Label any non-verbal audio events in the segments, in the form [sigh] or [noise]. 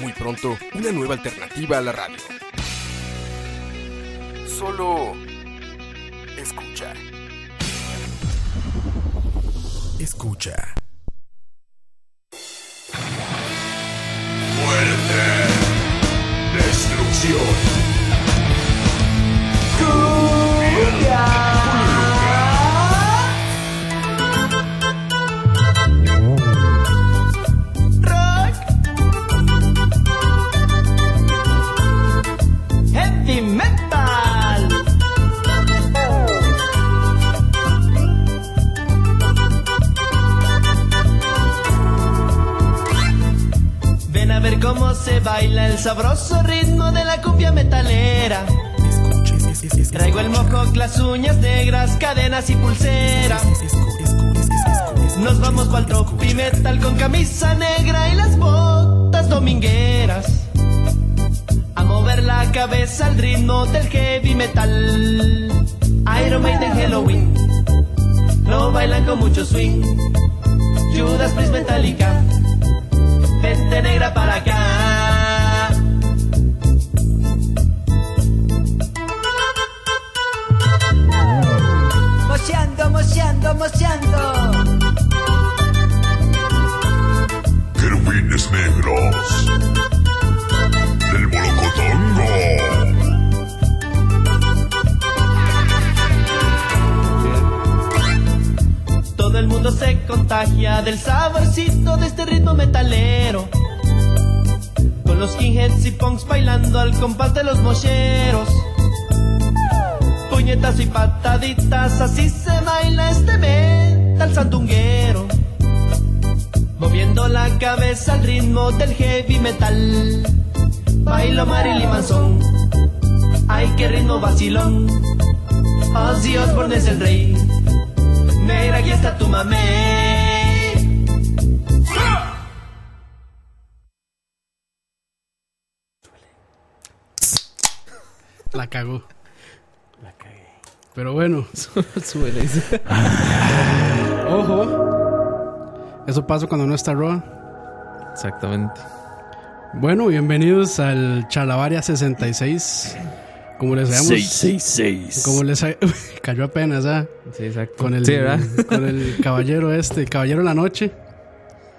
Muy pronto, una nueva alternativa a la radio. Solo escucha. Escucha. Muerte. Destrucción. Heavy se baila el sabroso ritmo de la cumbia metalera. Traigo el mojo, las uñas negras, cadenas y pulseras. Nos vamos pa'l tropi metal con camisa negra y las botas domingueras. A mover la cabeza al ritmo del heavy metal. Iron Maiden Halloween. Lo bailan con mucho swing. Judas Priest Metallica. Vente negra para acá. Moceando, moceando, moceando. Querubines negros. Del Molocotongo. Todo el mundo se contagia del saborcito de este ritmo metalero. Con los skinheads y punks bailando al compás de los mocheros. Puñetas y pataditas, así se baila este metal sandunguero. Moviendo la cabeza al ritmo del heavy metal. Bailo Marilyn Manson. Ay, qué ritmo vacilón. Ozzy Osbourne es el rey. Mira, aquí está tu mamé. La cagó. Pero bueno. [laughs] Súbele. Ojo. Eso pasa cuando no está Roa. Exactamente. Bueno, bienvenidos al Chalabaria 66. Como les sabemos. 666. Como les ha- [laughs] cayó apenas, ¿ah? Sí, exacto. Con el, Sí, ¿verdad? [laughs] con el caballero este, el caballero de la noche,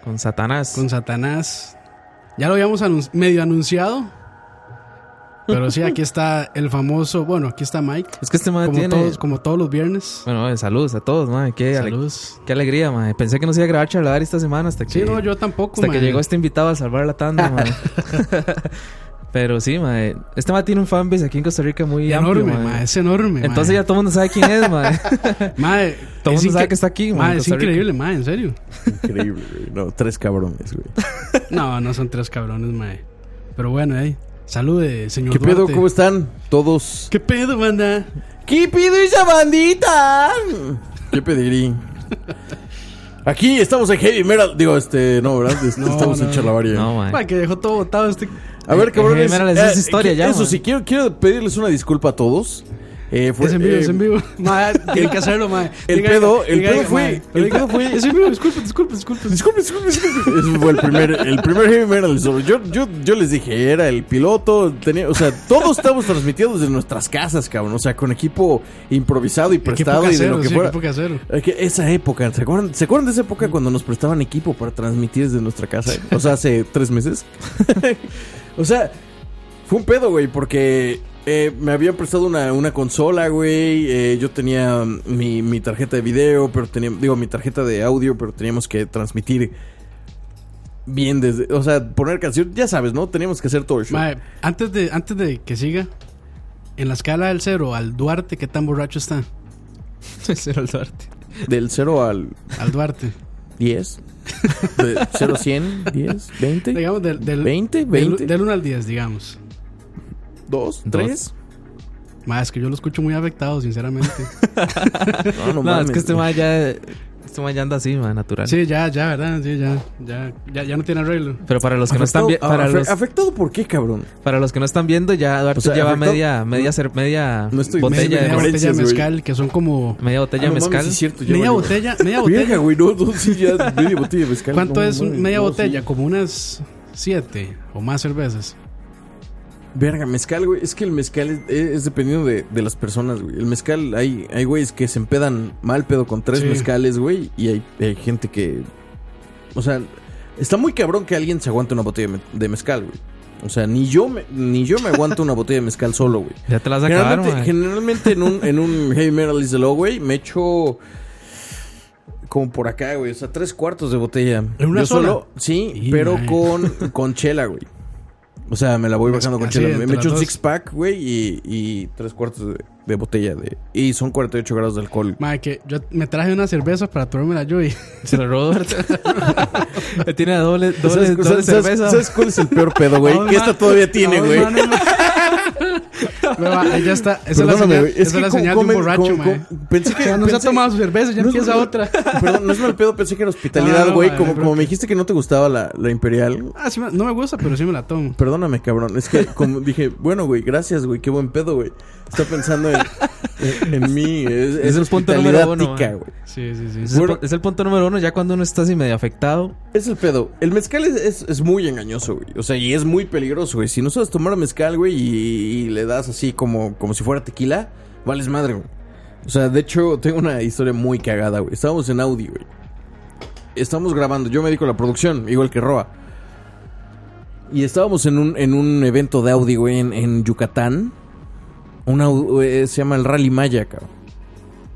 Con Satanás. con Satanás. Ya lo habíamos anun- medio anunciado. Pero sí, aquí está el famoso. Bueno, aquí está Mike. Es que este madre Como tiene. todos, como todos los viernes. Bueno, eh, saludos a todos, madre. Qué, ale- Saludos. qué alegría, madre. Pensé que no se iba a grabar charlar esta semana hasta que. Sí, no, yo tampoco. Hasta que llegó este invitado a salvar la tanda, [laughs] madre. [laughs] Pero sí, madre. Este madre tiene un fanbase aquí en Costa Rica muy enorme, amplio, es enorme. Entonces ya todo el mundo sabe quién es, madre. [laughs] Madre, Todo el mundo sabe que está aquí, ma, Ma, en es increíble, ma, en serio. Increíble, güey. No, tres cabrones, güey. No, no son tres cabrones, ma. Pero bueno, ahí. Salude, señor ¿Qué pedo? Duarte. ¿Cómo están todos? ¿Qué pedo, banda? ¿Qué pido esa bandita? ¿Qué pedirí? Aquí estamos en Heavy Metal. Digo, este, no, ¿verdad? Este, No, estamos en no. Charlavaria. No, madre. Ma, que dejó todo botado este. A ver, Eh, cabrones. Heavy Metal es esa historia ya, Eso man. sí, quiero, quiero pedirles una disculpa a todos. Eh, fue- es en vivo, eh, [laughs] [laughs] [laughs] es en vivo. Ma, tienen que hacerlo, ma. El Diga- pedo- el diga- pedo fue- el pedo fue- Es en vivo, disculpe, disculpe, disculpe. Disculpe, disculpe, disculpe. Ese fue el primer, el primer Heavy Metal. Solo. Yo, yo, yo les dije, era el piloto. Tenía, o sea, todos estamos transmitidos desde nuestras casas, cabrón. O sea, con equipo improvisado y prestado y de lo que sí, fuera. esa época, ¿se acuerdan, ¿se acuerdan de esa época cuando nos prestaban equipo para transmitir desde nuestra casa? O sea, hace tres meses. o sea, fue un pedo, güey, porque eh, me habían prestado una, una consola, güey. eh, yo tenía mi, mi tarjeta de video, pero tenía, digo, mi tarjeta de audio, pero teníamos que transmitir bien desde, o sea, poner canción, ya sabes, ¿no? Teníamos que hacer todo el show. Ma, antes de, antes de que siga, en la escala del cero al Duarte, ¿qué tan borracho está? Ese era el Duarte. Del cero al... Al Duarte. 10. De 0 a 100, 10, 20. Digamos del, del, 20, del, 20. del 1 al 10, digamos. 2, 3. Más es que yo lo escucho muy afectado, sinceramente. [laughs] No, no, No, es que este ma ya. Este ma ya anda así, ma, natural. sí, ya, ya, ¿verdad? Sí, ya. Ya, ya, ya no tiene arreglo. Pero para los que no están viendo. Los, ¿Afectado por qué, cabrón? para los que no están viendo, ya Duarte O sea, lleva afectado- media. Media, cer- media No estoy- botella. media de- botella de güey. mezcal, que son como. media botella Ah, de no mames, mezcal. sí es cierto, ya Media valió. botella, media botella. güey, no, no, sí, ya media botella de mezcal. ¿Cuánto no, es un- mames, media no, botella? sí. Como unas siete o más cervezas. Verga, mezcal, güey. Es que el mezcal es, es dependiendo de, de las personas, güey. El mezcal, hay, hay güeyes que se empedan mal pedo con tres Sí. mezcales, güey. Y hay, hay gente que. O sea, está muy cabrón que alguien se aguante una botella de me- de mezcal, güey. O sea, ni yo me, ni yo me aguanto una botella de mezcal solo, güey. Ya te la vas a acabar, Generalmente, generalmente en un, en un heavy metal is the law, güey, me echo como por acá, güey. O sea, tres cuartos de botella. ¿En una Yo sola? solo, sí, pero con, con chela, güey. O sea, me la voy bajando con chela. Me, echo un six pack, güey, y, y tres cuartos de, de botella de. Y son 48 grados de alcohol. Madre, que yo me traje una cerveza para tomármela yo y. [laughs] Se lo robó [laughs] tiene doble, doble, ¿Sabes, doble sabes- cerveza. ¿Sabes cuál es el peor pedo, güey? Que esta todavía tiene, güey. [laughs] ahí ya está. Esa es la señal, esa la de un borracho, como- Pensé que. [laughs] Sea, no se ha tomado su cerveza, ya no empieza otra. Perdón, no es mal pedo, pensé que era hospitalidad, No, no, no, güey. como, como me dijiste que no te gustaba la, la imperial. Ah, sí, no me gusta, pero sí me la tomo. Perdóname, cabrón. Es que como [laughs] dije, bueno, güey, gracias, güey, qué buen pedo, güey. Está pensando en, en, en mí. [laughs] Es, es, el punto número uno, tica, man. Sí, sí, sí. Es, el, Bueno. pu- es el punto número uno, ya cuando uno está así medio afectado. Es el pedo. El mezcal es, es, es muy engañoso, güey. O sea, y es muy peligroso, güey. Si no sabes tomar mezcal, güey, y, y le das así como, como si fuera tequila, vales madre. O sea, de hecho, tengo una historia muy cagada, güey. Estábamos en Audi, güey. Estamos grabando. Yo me dedico a la producción, igual que Roa. Y estábamos en un, en un evento de Audi, güey, en, en Yucatán. Una, se llama el Rally Maya.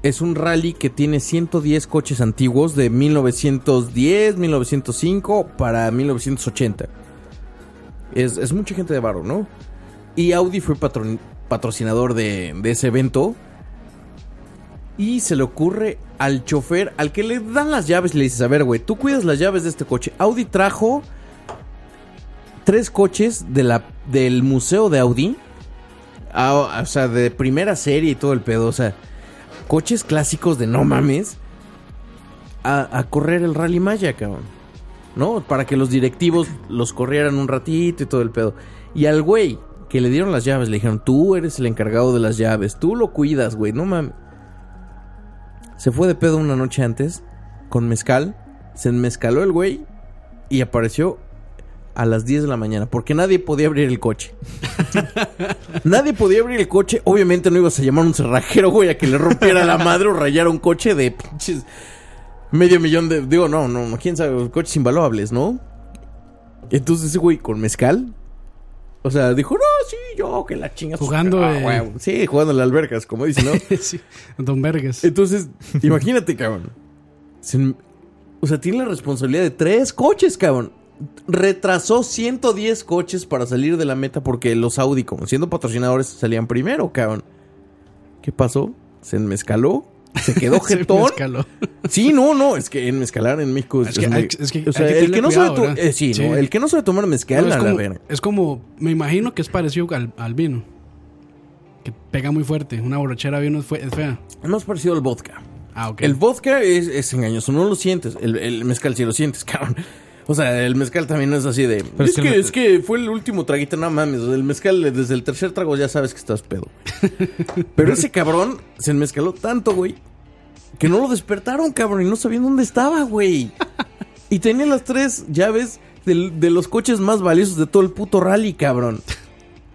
Es un rally que tiene 110 coches antiguos de 1910, 1905 para 1980. Es, es mucha gente de barro, ¿no? Y Audi fue patron- patrocinador de, ese evento. Y se le ocurre al chofer, al que le dan las llaves, le dices, a ver, güey, tú cuidas las llaves de este coche. Audi trajo tres coches de la, del museo de Audi. Ah, o sea, de primera serie y todo el pedo. O sea, coches clásicos de no mames. A, a correr el Rally Maya, cabrón. ¿No? Para que los directivos los corrieran un ratito y todo el pedo. Y al güey que le dieron las llaves, le dijeron, tú eres el encargado de las llaves, tú lo cuidas, güey, no mames. Se fue de pedo una noche antes con mezcal. Se enmezcaló el güey y apareció a las 10 de la mañana porque nadie podía abrir el coche. [laughs] nadie podía abrir el coche. Obviamente no ibas a llamar a un cerrajero, güey, a que le rompiera la madre o rayara un coche de pinches medio millón de. Digo, no, no, quién sabe, coches invaluables, ¿no? Entonces ese güey con mezcal. O sea, dijo, no, sí, yo, que la chinga. Jugando, Ah, eh. Sí, jugando en las albercas, como dicen, ¿no? [laughs] sí. Don Vergas. Entonces, [laughs] imagínate, cabrón. Se- o sea, tiene la responsabilidad de tres coches, cabrón. Retrasó 110 coches para salir de la meta porque los Audi, como siendo patrocinadores, salían primero, cabrón. ¿Qué pasó? Se enmezcaló. Se quedó [laughs] jetón. Sí, no, no, es que en mezcalar en México es, Es que es hay- muy- es que o sea, hay que el que no cuidado, sabe eh, sí, Sí. no, el que no sabe tomar mezcal No, es, la como, es como, me imagino que es parecido al, al vino. Que pega muy fuerte. Una borrachera vino es, es fea. Es más parecido al vodka. Ah, ok. El vodka es, es engañoso, no lo sientes. El, el mezcal sí lo sientes, [laughs] cabrón. O sea, el mezcal también no es así de. Pero es, que es que fue el último traguito, no mames. El mezcal, desde el tercer trago ya sabes que estás pedo. [laughs] Pero ese cabrón se enmezcaló tanto, güey, que no lo despertaron, cabrón, y no sabían dónde estaba, güey. Y tenía las tres llaves de los coches más valiosos de todo el puto rally, cabrón.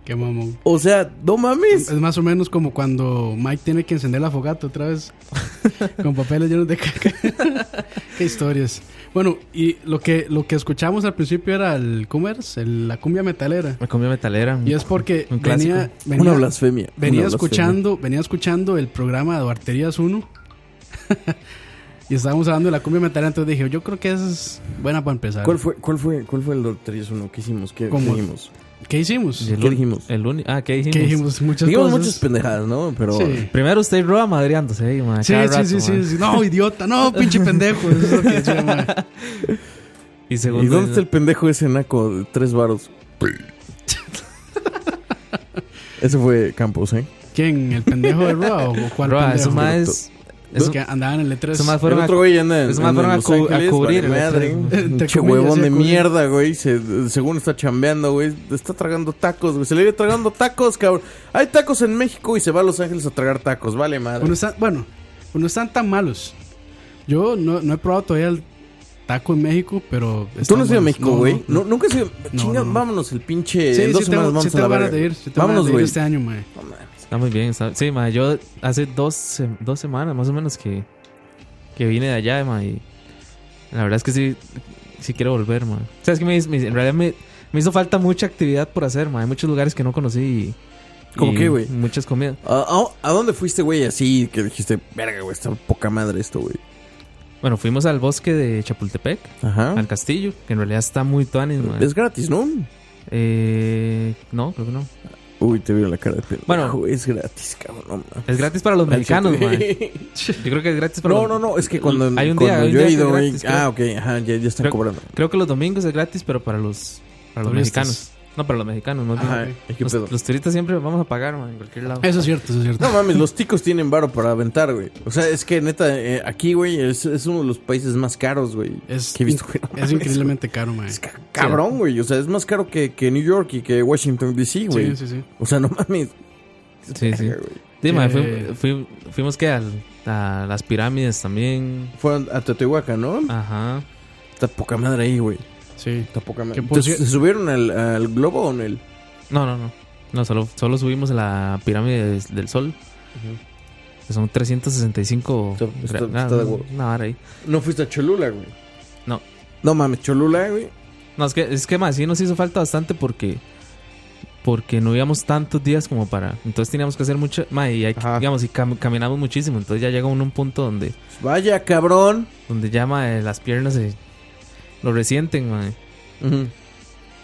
Qué mamón. O sea, no mames. Es más o menos como cuando Mike tiene que encender la fogata otra vez. [laughs] con papeles llenos de caca. [laughs] Qué historias. Bueno, y lo que, lo que escuchamos al principio era el Commerce, el- la cumbia metalera. Me comí metalera. Y es porque Un venía, venía, Una blasfemia. venía una blasfemia. escuchando, venía escuchando el programa de Arterías 1. [laughs] Y estábamos hablando de la cumbia metalera, entonces dije, yo creo que esa es buena para empezar. ¿Cuál fue, cuál fue, cuál fue el Doctorías uno? ¿Qué hicimos? ¿Qué, qué ¿Cómo? ¿Qué hicimos? Y el ¿Qué dijimos? El uni- ah, ¿qué dijimos? ¿Qué dijimos? Muchas Dijimos cosas. muchas pendejadas, ¿no? Pero Sí. Primero usted y Roa madreándose ahí, ma, Sí, cada sí, rato, sí, sí, sí. No, idiota, no, [laughs] pinche pendejo. Eso es lo que decía, ma. Y ¿Y segundo, dónde está el pendejo ese naco de tres varos? [laughs] Ese fue Campos, ¿eh? ¿Quién? ¿El pendejo de Roa o cuál Roa, pendejo? esos más... Es que andaban en el E3. Esos más El fueron a- otro güey anda en, más en fueron a cubrir, madre. Comillas, huevón de mierda, güey. Se, según está chambeando, güey. Está tragando tacos, güey. Se le viene tragando tacos, cabrón. Hay tacos en México y se va a Los Ángeles a tragar tacos. Vale, madre. Uno está- bueno, no están tan malos. Yo no, no he probado todavía el taco en México, pero. Tú no has ido a. México, güey. no, No, nunca has ido. No, Chinga, no, no. vámonos el pinche. Sí, en dos sí semanas tengo, vamos sí a la verga. de ir. Sí tengo Vámonos, güey. este año, mae. Está muy bien. está- sí, ma, yo hace dos, dos semanas más o menos que, que vine de allá, ma, y la verdad es que sí, sí quiero volver, ma. O sea, es que me, me- en realidad me, me hizo falta mucha actividad por hacer, ma. Hay muchos lugares que no conocí y... ¿Cómo qué, güey? Muchas comidas. ¿A, a, a dónde fuiste, güey? Así que dijiste, verga, güey, está poca madre esto, güey. Bueno, fuimos al bosque de Chapultepec, Ajá. al castillo, que en realidad está muy tuanis. Es gratis, ¿no? Eh, no, creo que no. Uy, te veo la cara de pendejo. Bueno. es gratis, cabrón. Es gratis para los mexicanos, ma. [laughs] Yo creo que es gratis para No, los- no, no, es que cuando, Hay un cuando día, hay un yo día he ido, gratis. Ah, ok, ajá, ya, ya están Creo- cobrando. Creo que los domingos es gratis, pero para los, para los mexicanos. No, para los mexicanos, no Ajá, ok. ¿y qué los, pedo? los turistas siempre vamos a pagar, man, en cualquier lado. Eso es cierto, eso es cierto. No mames, los ticos tienen varo para aventar, güey. O sea, es que neta, eh, aquí, güey, es, es uno de los países más caros, güey. Es, que he visto, güey. No es mames, increíblemente caro, güey. Es ca- cabrón, güey. O sea, es más caro que, que New York y que Washington DC, güey. Sí, sí, sí. O sea, no mames. Sí, sí. Sí, man, Eh, fui- fui- fuimos que al- a las pirámides también. Fue a Teotihuacán, ¿no? Ajá. Está poca madre ahí, güey. Sí. Entonces, cier- ¿Se subieron al, al globo o en el...? No, no, no. No, solo, solo subimos a la pirámide del sol. Que son 365. Está- está- gra- está vara ahí. No fuiste a Cholula, güey. No. No mames, Cholula, güey. No, es que, es que más, sí nos hizo falta bastante porque. Porque no íbamos tantos días como para. Entonces teníamos que hacer mucho. ma, y hay, digamos, y cam- caminamos muchísimo. Entonces ya llega uno a un punto donde. Vaya, cabrón. Donde ya, ma, las piernas se. Lo resienten, ma. Ujú.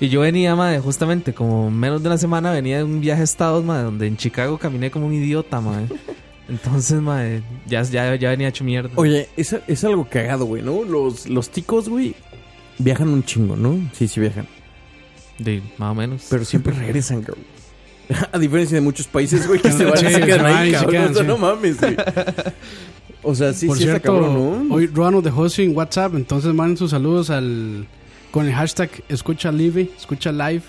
Y yo venía, ma, justamente como menos de una semana venía de un viaje a Estados, ma, donde en Chicago caminé como un idiota, ma. [laughs] Entonces, ma, ya, ya, ya venía hecho mierda. Oye, es, es algo cagado, güey, ¿no? Los, los ticos, güey, viajan un chingo, ¿no? Sí, sí viajan. De, más o menos. Pero siempre regresan, [laughs] cabrón. [laughs] A diferencia de muchos países, güey, que [laughs] se van y se quedan ahí, cabrón. quedan, o sea, sí. no mames, güey. [laughs] O sea, sí, Por sí está cierto, cabrón, ¿no? hoy Roa nos dejó sin WhatsApp, entonces manden sus saludos al con el hashtag escucha live, escucha live.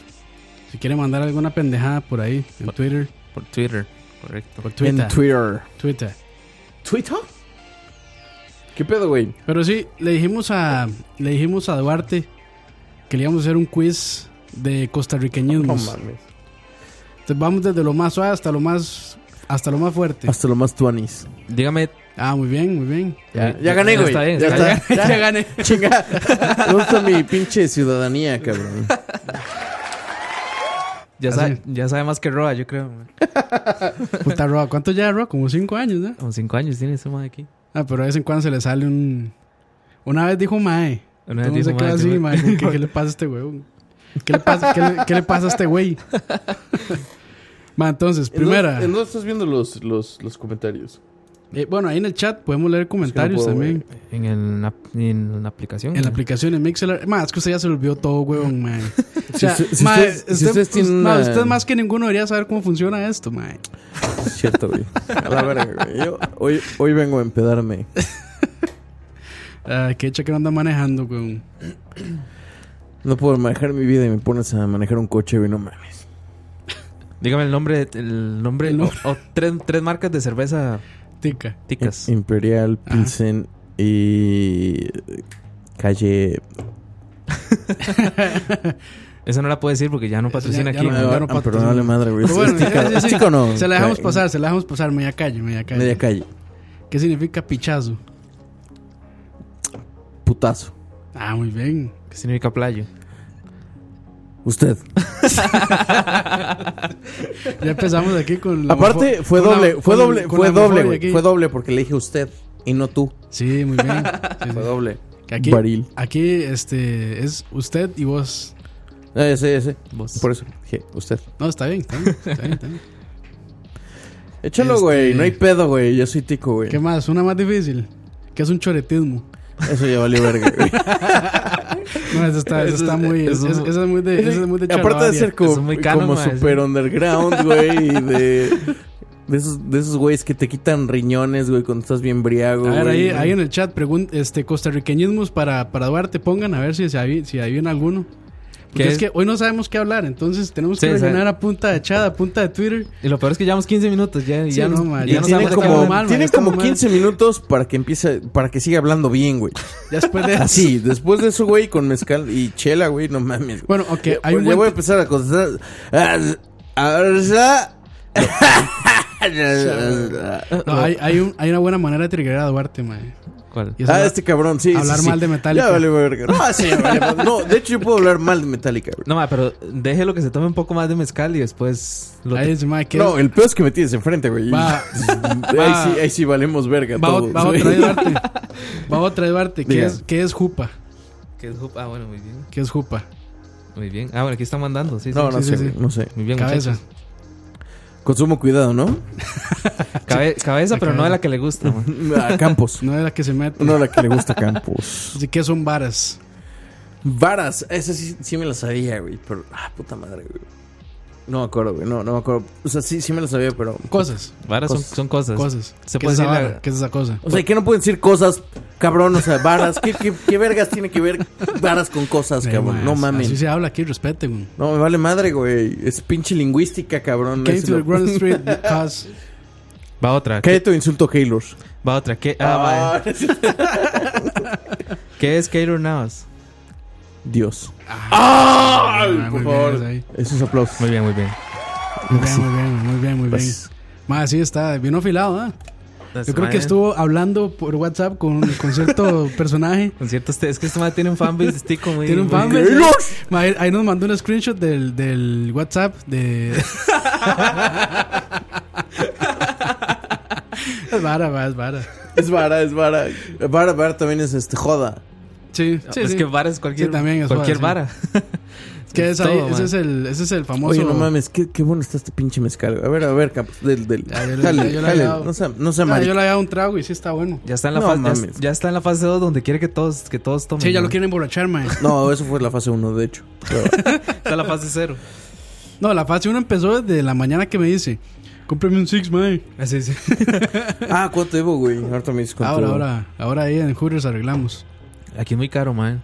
Si quiere mandar alguna pendejada por ahí en Twitter, Por Twitter, correcto. por En Twitter, Twitter. Twitter. ¿Twitter? ¿Qué pedo, güey? Pero sí, le dijimos a le dijimos a Duarte que le íbamos a hacer un quiz de No costarriqueñismos. mames. Entonces vamos desde lo más suave hasta lo más hasta lo más fuerte. Hasta lo más tuanis. Dígame, Ah, muy bien, muy bien. Ya, ya gané, Ya güey. está bien, ya está está. Ya gané. Chinga. Me gusta mi pinche ciudadanía, cabrón. ya, sabe, ya sabe más que Roa, yo creo. man. Puta Roa, ¿cuánto ya Roa? Como cinco años, ¿no? Como cinco años tiene ese man aquí. Ah, pero de vez en cuando se le sale un. Una vez dijo Mae. Una vez ¿Cómo se dijo, "Mae, así, que- Mae? ¿Qué, qué- qué le pasa a este huevón? ¿Qué le pasa, qué le, qué le pasa a este güey? [laughs] Ma, entonces, primera. ¿En dónde estás viendo los, los, los comentarios? eh, bueno, ahí en el chat podemos leer comentarios puedo, también. En, el, en la aplicación. En la man. aplicación en Mixler. Ma, es que usted ya se lo olvidó todo, huevón, mae. [laughs] O sea, Si- si ma, ustedes- si usted, ma, usted más que ninguno debería saber cómo funciona esto, mae. Cierto, güey. A la verga, güey. Yo hoy, hoy vengo a empedarme. [laughs] Ah, qué hecha que no anda manejando, huevón. No puedo manejar mi vida y me pones a manejar un coche, güey. No mames. Dígame el nombre, el nombre, El nombre. O, o tres, tres marcas de cerveza Tica. ticas. Imperial, Ajá. Pilsen y. Calle. [laughs] Esa no la puedo decir porque ya no patrocina ya aquí. no- no Ah, pero patrocina. no vale madre, güey. Pero bueno, ¿Es tica- sí, sí, ¿es sí. tica o no? Se la dejamos pasar, se la dejamos pasar, media calle, media calle. Media calle. ¿Qué significa pichazo? Putazo. Ah, muy bien. ¿Qué significa playo? Usted. [laughs] Ya empezamos aquí con la Aparte, fue doble, fue doble, con fue doble, güey. Fue doble porque le dije usted. y no tú. Sí, muy bien. [laughs] Sí, Fue sí. doble. Aquí, Baril. aquí este, es usted y vos. Ah, ya sé, ya sé. Vos. Por eso dije, usted. No, está bien, está bien. Está bien, está bien. [laughs] Échalo, Este- güey. No hay pedo, güey. Yo soy tico, güey. ¿Qué más? Una más difícil. Que es un choretismo. Eso ya valió verga, güey. No, eso está, eso Eso está es- muy. eso- Eso eso es muy de. Eso es muy de Aparte de ser como, muy como super underground, güey. y De, de esos, de esos güeyes que te quitan riñones, güey, cuando estás bien briago. A ver, ahí, güey. ahí en el chat, pregun- este, costarriqueñismos para, para Duarte, pongan a ver si, si, hay, si hay alguno. Porque ¿Qué es es? que hoy no sabemos qué hablar, entonces tenemos que Sí, rellenar a punta de chat, a punta de Twitter. Y lo peor es que llevamos 15 minutos ya. Y Sí, ya no, no, ma, ya ya no Tiene como, mal, tiene como mal. 15 minutos para que empiece, para que siga hablando bien, güey. [laughs] Ya después de [laughs] Así, después de eso, güey, con mezcal y chela, güey, no mames. güey. Bueno, ok, hay Ya un voy a empezar a contestar. [laughs] No, hay, hay, un, hay una buena manera de triggerar a Duarte, mae. ¿Cuál? Y es Ah, este cabrón, sí. hablar sí, sí. mal de Metallica. Ya vale, verga. No, sí, ya vale. No, de hecho, yo puedo hablar mal de Metallica, güey. No, ma, pero déjelo que se tome un poco más de mezcal y después lo Ahí mae, que No, el peor es que me tienes enfrente, güey. Va- [laughs] ahí, sí, ahí sí valemos verga. va, todos, va otra vez [laughs] Duarte. Va otra vez Duarte. ¿Qué Diga. es, ¿Qué es Jupa? que es jup- Ah, bueno, muy bien. ¿Qué es Jupa? Muy bien. Ah, bueno, aquí están mandando. Sí, sí. No, no Sí, sé, no sé. Muy bien, Cabeza. muchachos. Consumo cuidado, ¿no? [laughs] Cabe- cabeza, La pero [laughs] no de la que le gusta. A Campos. No es la que se mete. No la que le gusta a Campos. Así que son varas. Varas, esa sí, sí me la sabía, güey. Pero, ah, puta madre, güey. No me acuerdo, güey. No, no me acuerdo. O sea, sí, sí me la sabía, pero. Cosas. Varas son, Cosas. son cosas. Cosas. Se ¿Qué puede es decir la- ¿Qué es esa cosa? O sea, que no pueden decir cosas, cabrón. O sea, varas. ¿Qué, qué, qué vergas tiene que ver varas con cosas, Eh, cabrón? No Así mames. se habla aquí, respete, güey. No, me vale madre, güey. Es pinche lingüística, cabrón. Came to the lo- Grand Street because... Va otra. ¿Qué, Cállate o insulto a Keylor. va otra. ¿Qué, ah, ma. ¿Qué es Cater Navas? Dios. Ah, por muy favor. Esos aplausos. Muy bien, muy bien. Muy bien, muy bien, muy bien, muy bien. Pues, Más sí está bien afilado, ¿ah? Yo creo que estuvo hablando por WhatsApp con, con cierto [laughs] personaje. Con cierto, este- es que este ma tiene un fanbase de Stico muy. Tiene un muy- fanbase. Ma, ahí- nos mandó un screenshot del, del WhatsApp de. [laughs] es vara, va, es vara. Es vara, es vara. Vara, vara también es este joda. Sí, sí, es sí. que vara es cualquier, Sí, también es cualquier vara. Es [laughs] que es todo, ahí- ese, es el, ese es el famoso. Oye, no mames, qué, qué bueno está este pinche mezcal. A ver, a ver, Campos. Del, del. Ya, yo yo he. No sea, no Ah, yo le había dado un trago y sí está bueno. Ya está en la No fase ya- mames. ya, está en la fase 2 donde quiere que todos que todos tomen. Sí, ya ma. lo quieren emborrachar, man. No, eso fue la fase 1, de hecho. [laughs] Está en la fase 0. No, la fase 1 empezó desde la mañana que me dice: Cómprame un Six, man. Así sí. ah, ¿cuánto debo, güey? Ahorita me dices cuánto Ahora, ahora, ahora ahí en Hooters arreglamos. Aquí es muy caro, man.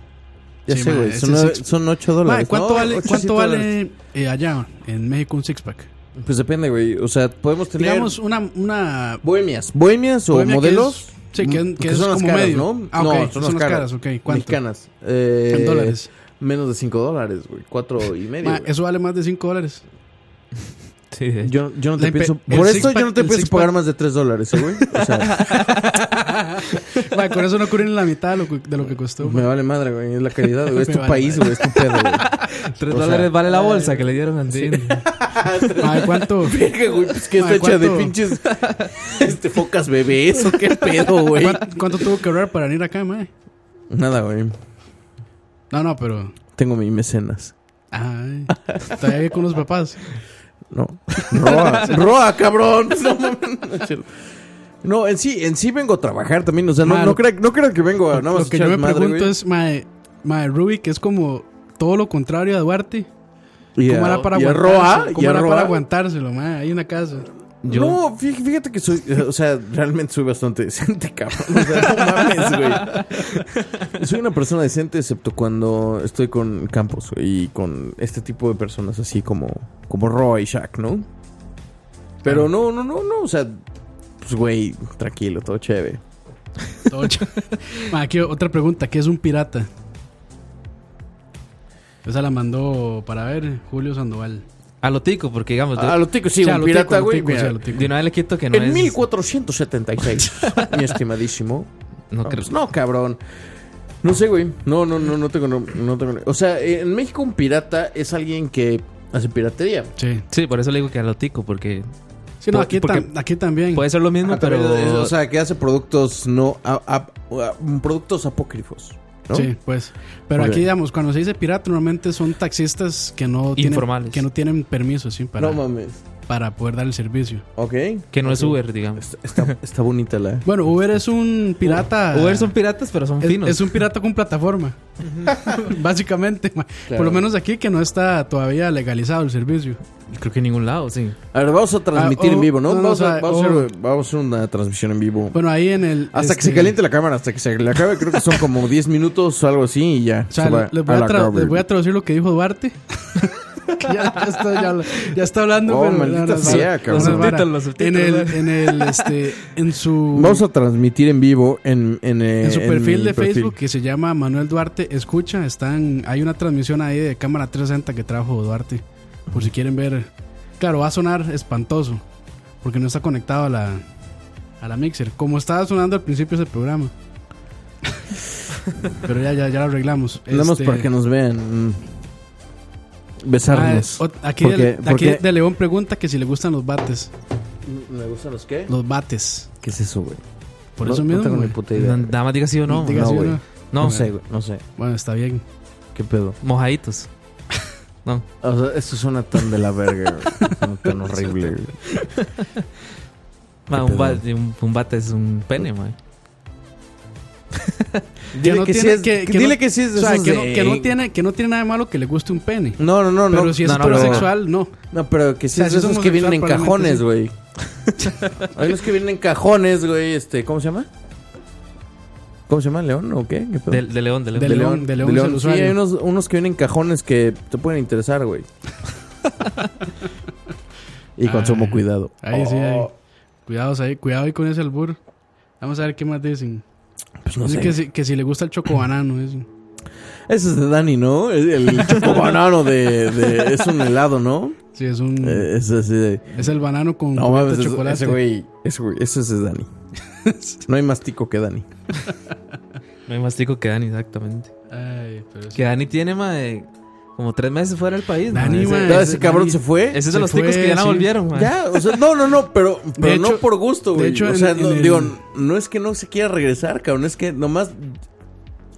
Ya Sí, sé, güey. Son, son 8 Ma, dólares. ¿Cuánto No, vale, cuánto vale eh, allá en México un six pack? Pues depende, güey. O sea, podemos tener. Digamos una, una bohemias. Bohemias o bohemia que modelos. es- sí, que, Mm, que es son las como caras, medio. ¿no? Ah, no, ok, son, las caras. ok. ¿Cuánto? Mexicanas. Eh, En dólares. Menos de 5 dólares, güey. 4 y medio. Ma, güey. eso vale más de 5 dólares. Sí. Yo, yo no te pienso. Por esto yo no te pienso pagar más de 3 dólares, ¿eh, güey. O sea, [laughs] con eso no cubren la mitad de lo, que- de lo que costó. me vale madre, güey. Es la calidad, güey. Es tu vale país, güey. Es tu pedo, güey. [laughs] 3 o sea- dólares vale la bolsa que le dieron a Andín. Ma, ¿cuánto? [laughs] Pues que está hecha de pinches. Este focas bebés o qué pedo, güey. ¿Cuánto, tuvo que ahorrar para venir acá, ma? Nada, güey. No, no, pero. Tengo mi mecenas. Ay, todavía con los papás. No. Roa. [laughs] Roa, cabrón. [laughs] No, en sí, en sí vengo a trabajar también. O sea, no, Ma, no, creo, no creo que vengo a nada más Lo que yo me madre, pregunto güey. es, mae, mae, Ruby, que es como todo lo contrario a Duarte. Y ¿Cómo a- hará para y aguantárselo? Roa, y ¿Cómo a hará Roa. para aguantárselo, mae? Hay una casa. Yo- No, fí- fíjate que soy, o sea, realmente soy bastante [laughs] decente, cabrón. O sea, no mames, güey. Soy una persona decente excepto cuando estoy con Campos güey, y con este tipo de personas así como, como Roa y Shaq, ¿no? Pero no, no, no, no, o sea, pues güey, tranquilo, todo chévere. Todo ch- Mae, [laughs] aquí otra pregunta, ¿qué es un pirata? Esa la mandó para ver Julio Sandoval. A lo tico, porque digamos, de, A lo tico, sí, un lo pirata, güey. de una vez le quito que no en es. 1476, [laughs] mi estimadísimo. No No, creo. no, cabrón. No sé, güey. No, no, no, no tengo, no, no tengo. O sea, en México un pirata es alguien que hace piratería. Sí. Sí, por eso le digo que a lo tico, porque Sí, no, aquí, porque tam- aquí también. Puede ser lo mismo, pero. o sea, que hace productos no. a- a- a- productos apócrifos. ¿No? Sí, pues. Pero aquí, digamos, cuando se dice pirata, normalmente son taxistas que no tienen, Informales. que no tienen permiso, sí, para, No mames. Para poder dar el servicio. Ok. que no es. Uber, digamos. Está, está, está bonita la. Bueno, Uber es un pirata. Uber son piratas, pero son es, finos. es un pirata con plataforma. [laughs] Básicamente. Claro. Por lo menos aquí que no está todavía legalizado el servicio. Creo que en ningún lado, sí. A ver, vamos a transmitir Ah, en vivo, ¿no? no, vamos, o a, vamos, hacer, vamos a hacer una transmisión en vivo. Bueno, ahí en el. hasta que se este, caliente la cámara, hasta que se le acabe, creo que son como 10 minutos o algo así y ya. [laughs] O sea, se va les voy, a les voy a traducir lo que dijo Duarte. [laughs] Que [laughs] ya, ya está, ya, ya está hablando, Oh, pero maldita no, no, sea, no, cabrón. Los subtítulos, En el, en el, este, en su, Vamos a transmitir en vivo en, en, eh, en su perfil de Facebook que se llama Manuel Duarte Escucha. Están, hay una transmisión ahí de cámara 360 que trajo Duarte. Por si quieren ver. Claro, va a sonar espantoso. Porque no está conectado a la, a la mixer. Como estaba sonando al principio de ese programa. [laughs] Pero ya, ya, ya lo arreglamos. Nada más Este, para que nos vean. Besarnos. ah, aquí, Porque- de, aquí porque- de León pregunta que si le gustan los bates. ¿Me gustan los qué? Los bates. ¿Qué es eso, güey? Por No- eso no mismo. güey. puta idea. No, Nada más diga sí o no. Diga no, sí o güey. no. No, No sé, güey, no sé. Bueno, está bien. ¿Qué pedo? mojaditos. [laughs] No. O sea, esto suena tan de la verga, güey. Suena tan [laughs] horrible, güey. Ma, ¿Qué un, bate, un, un bate es un pene, man. [laughs] Dile no que, sí tiene- es, que- que dile no- que sí es de O sea, esos que no, de- que, no tiene, que no tiene nada de malo que le guste un pene. No, no, no, pero no. si es no, no, heterosexual, no. No, pero que sí O sea, es si de esos que vienen en homosexual, cajones, güey. [laughs] Hay unos que vienen en cajones, güey. Este, ¿cómo se llama? ¿Cómo se llama? ¿León o qué? ¿Qué pedo? De, de león, de león. De León, de León Sí, hay unos, unos que vienen en cajones que te pueden interesar, güey. [laughs] y consumo Ay, cuidado. Ahí sí, ahí. Oh, Cuidados ahí, cuidado ahí con ese albur. Vamos a ver qué más dicen. Pues no sé. que, si, que si le gusta el chocobanano. Eso. Ese es de Dani, ¿no? El, el choco banano de, de- Es un helado, ¿no? Sí, es un. Eh, es así de... es el banano con No mames, de chocolate. ese güey... Ese güey... Ese es de Dani. [laughs] No hay más tico que Dani. No hay más tico que Dani, exactamente. Ay, pero sí. Que Dani tiene, ma, de como tres meses fuera del país. Dani, Ese- ma, ¿Ese, ese- cabrón Dani- se fue? Ese es de Se los ticos que ya no sí. volvieron, ma. Ya, o sea, no, no, no, pero, pero no por gusto, de güey. hecho, o sea, en no, digo, no es que no se quiera regresar, cabrón, es que nomás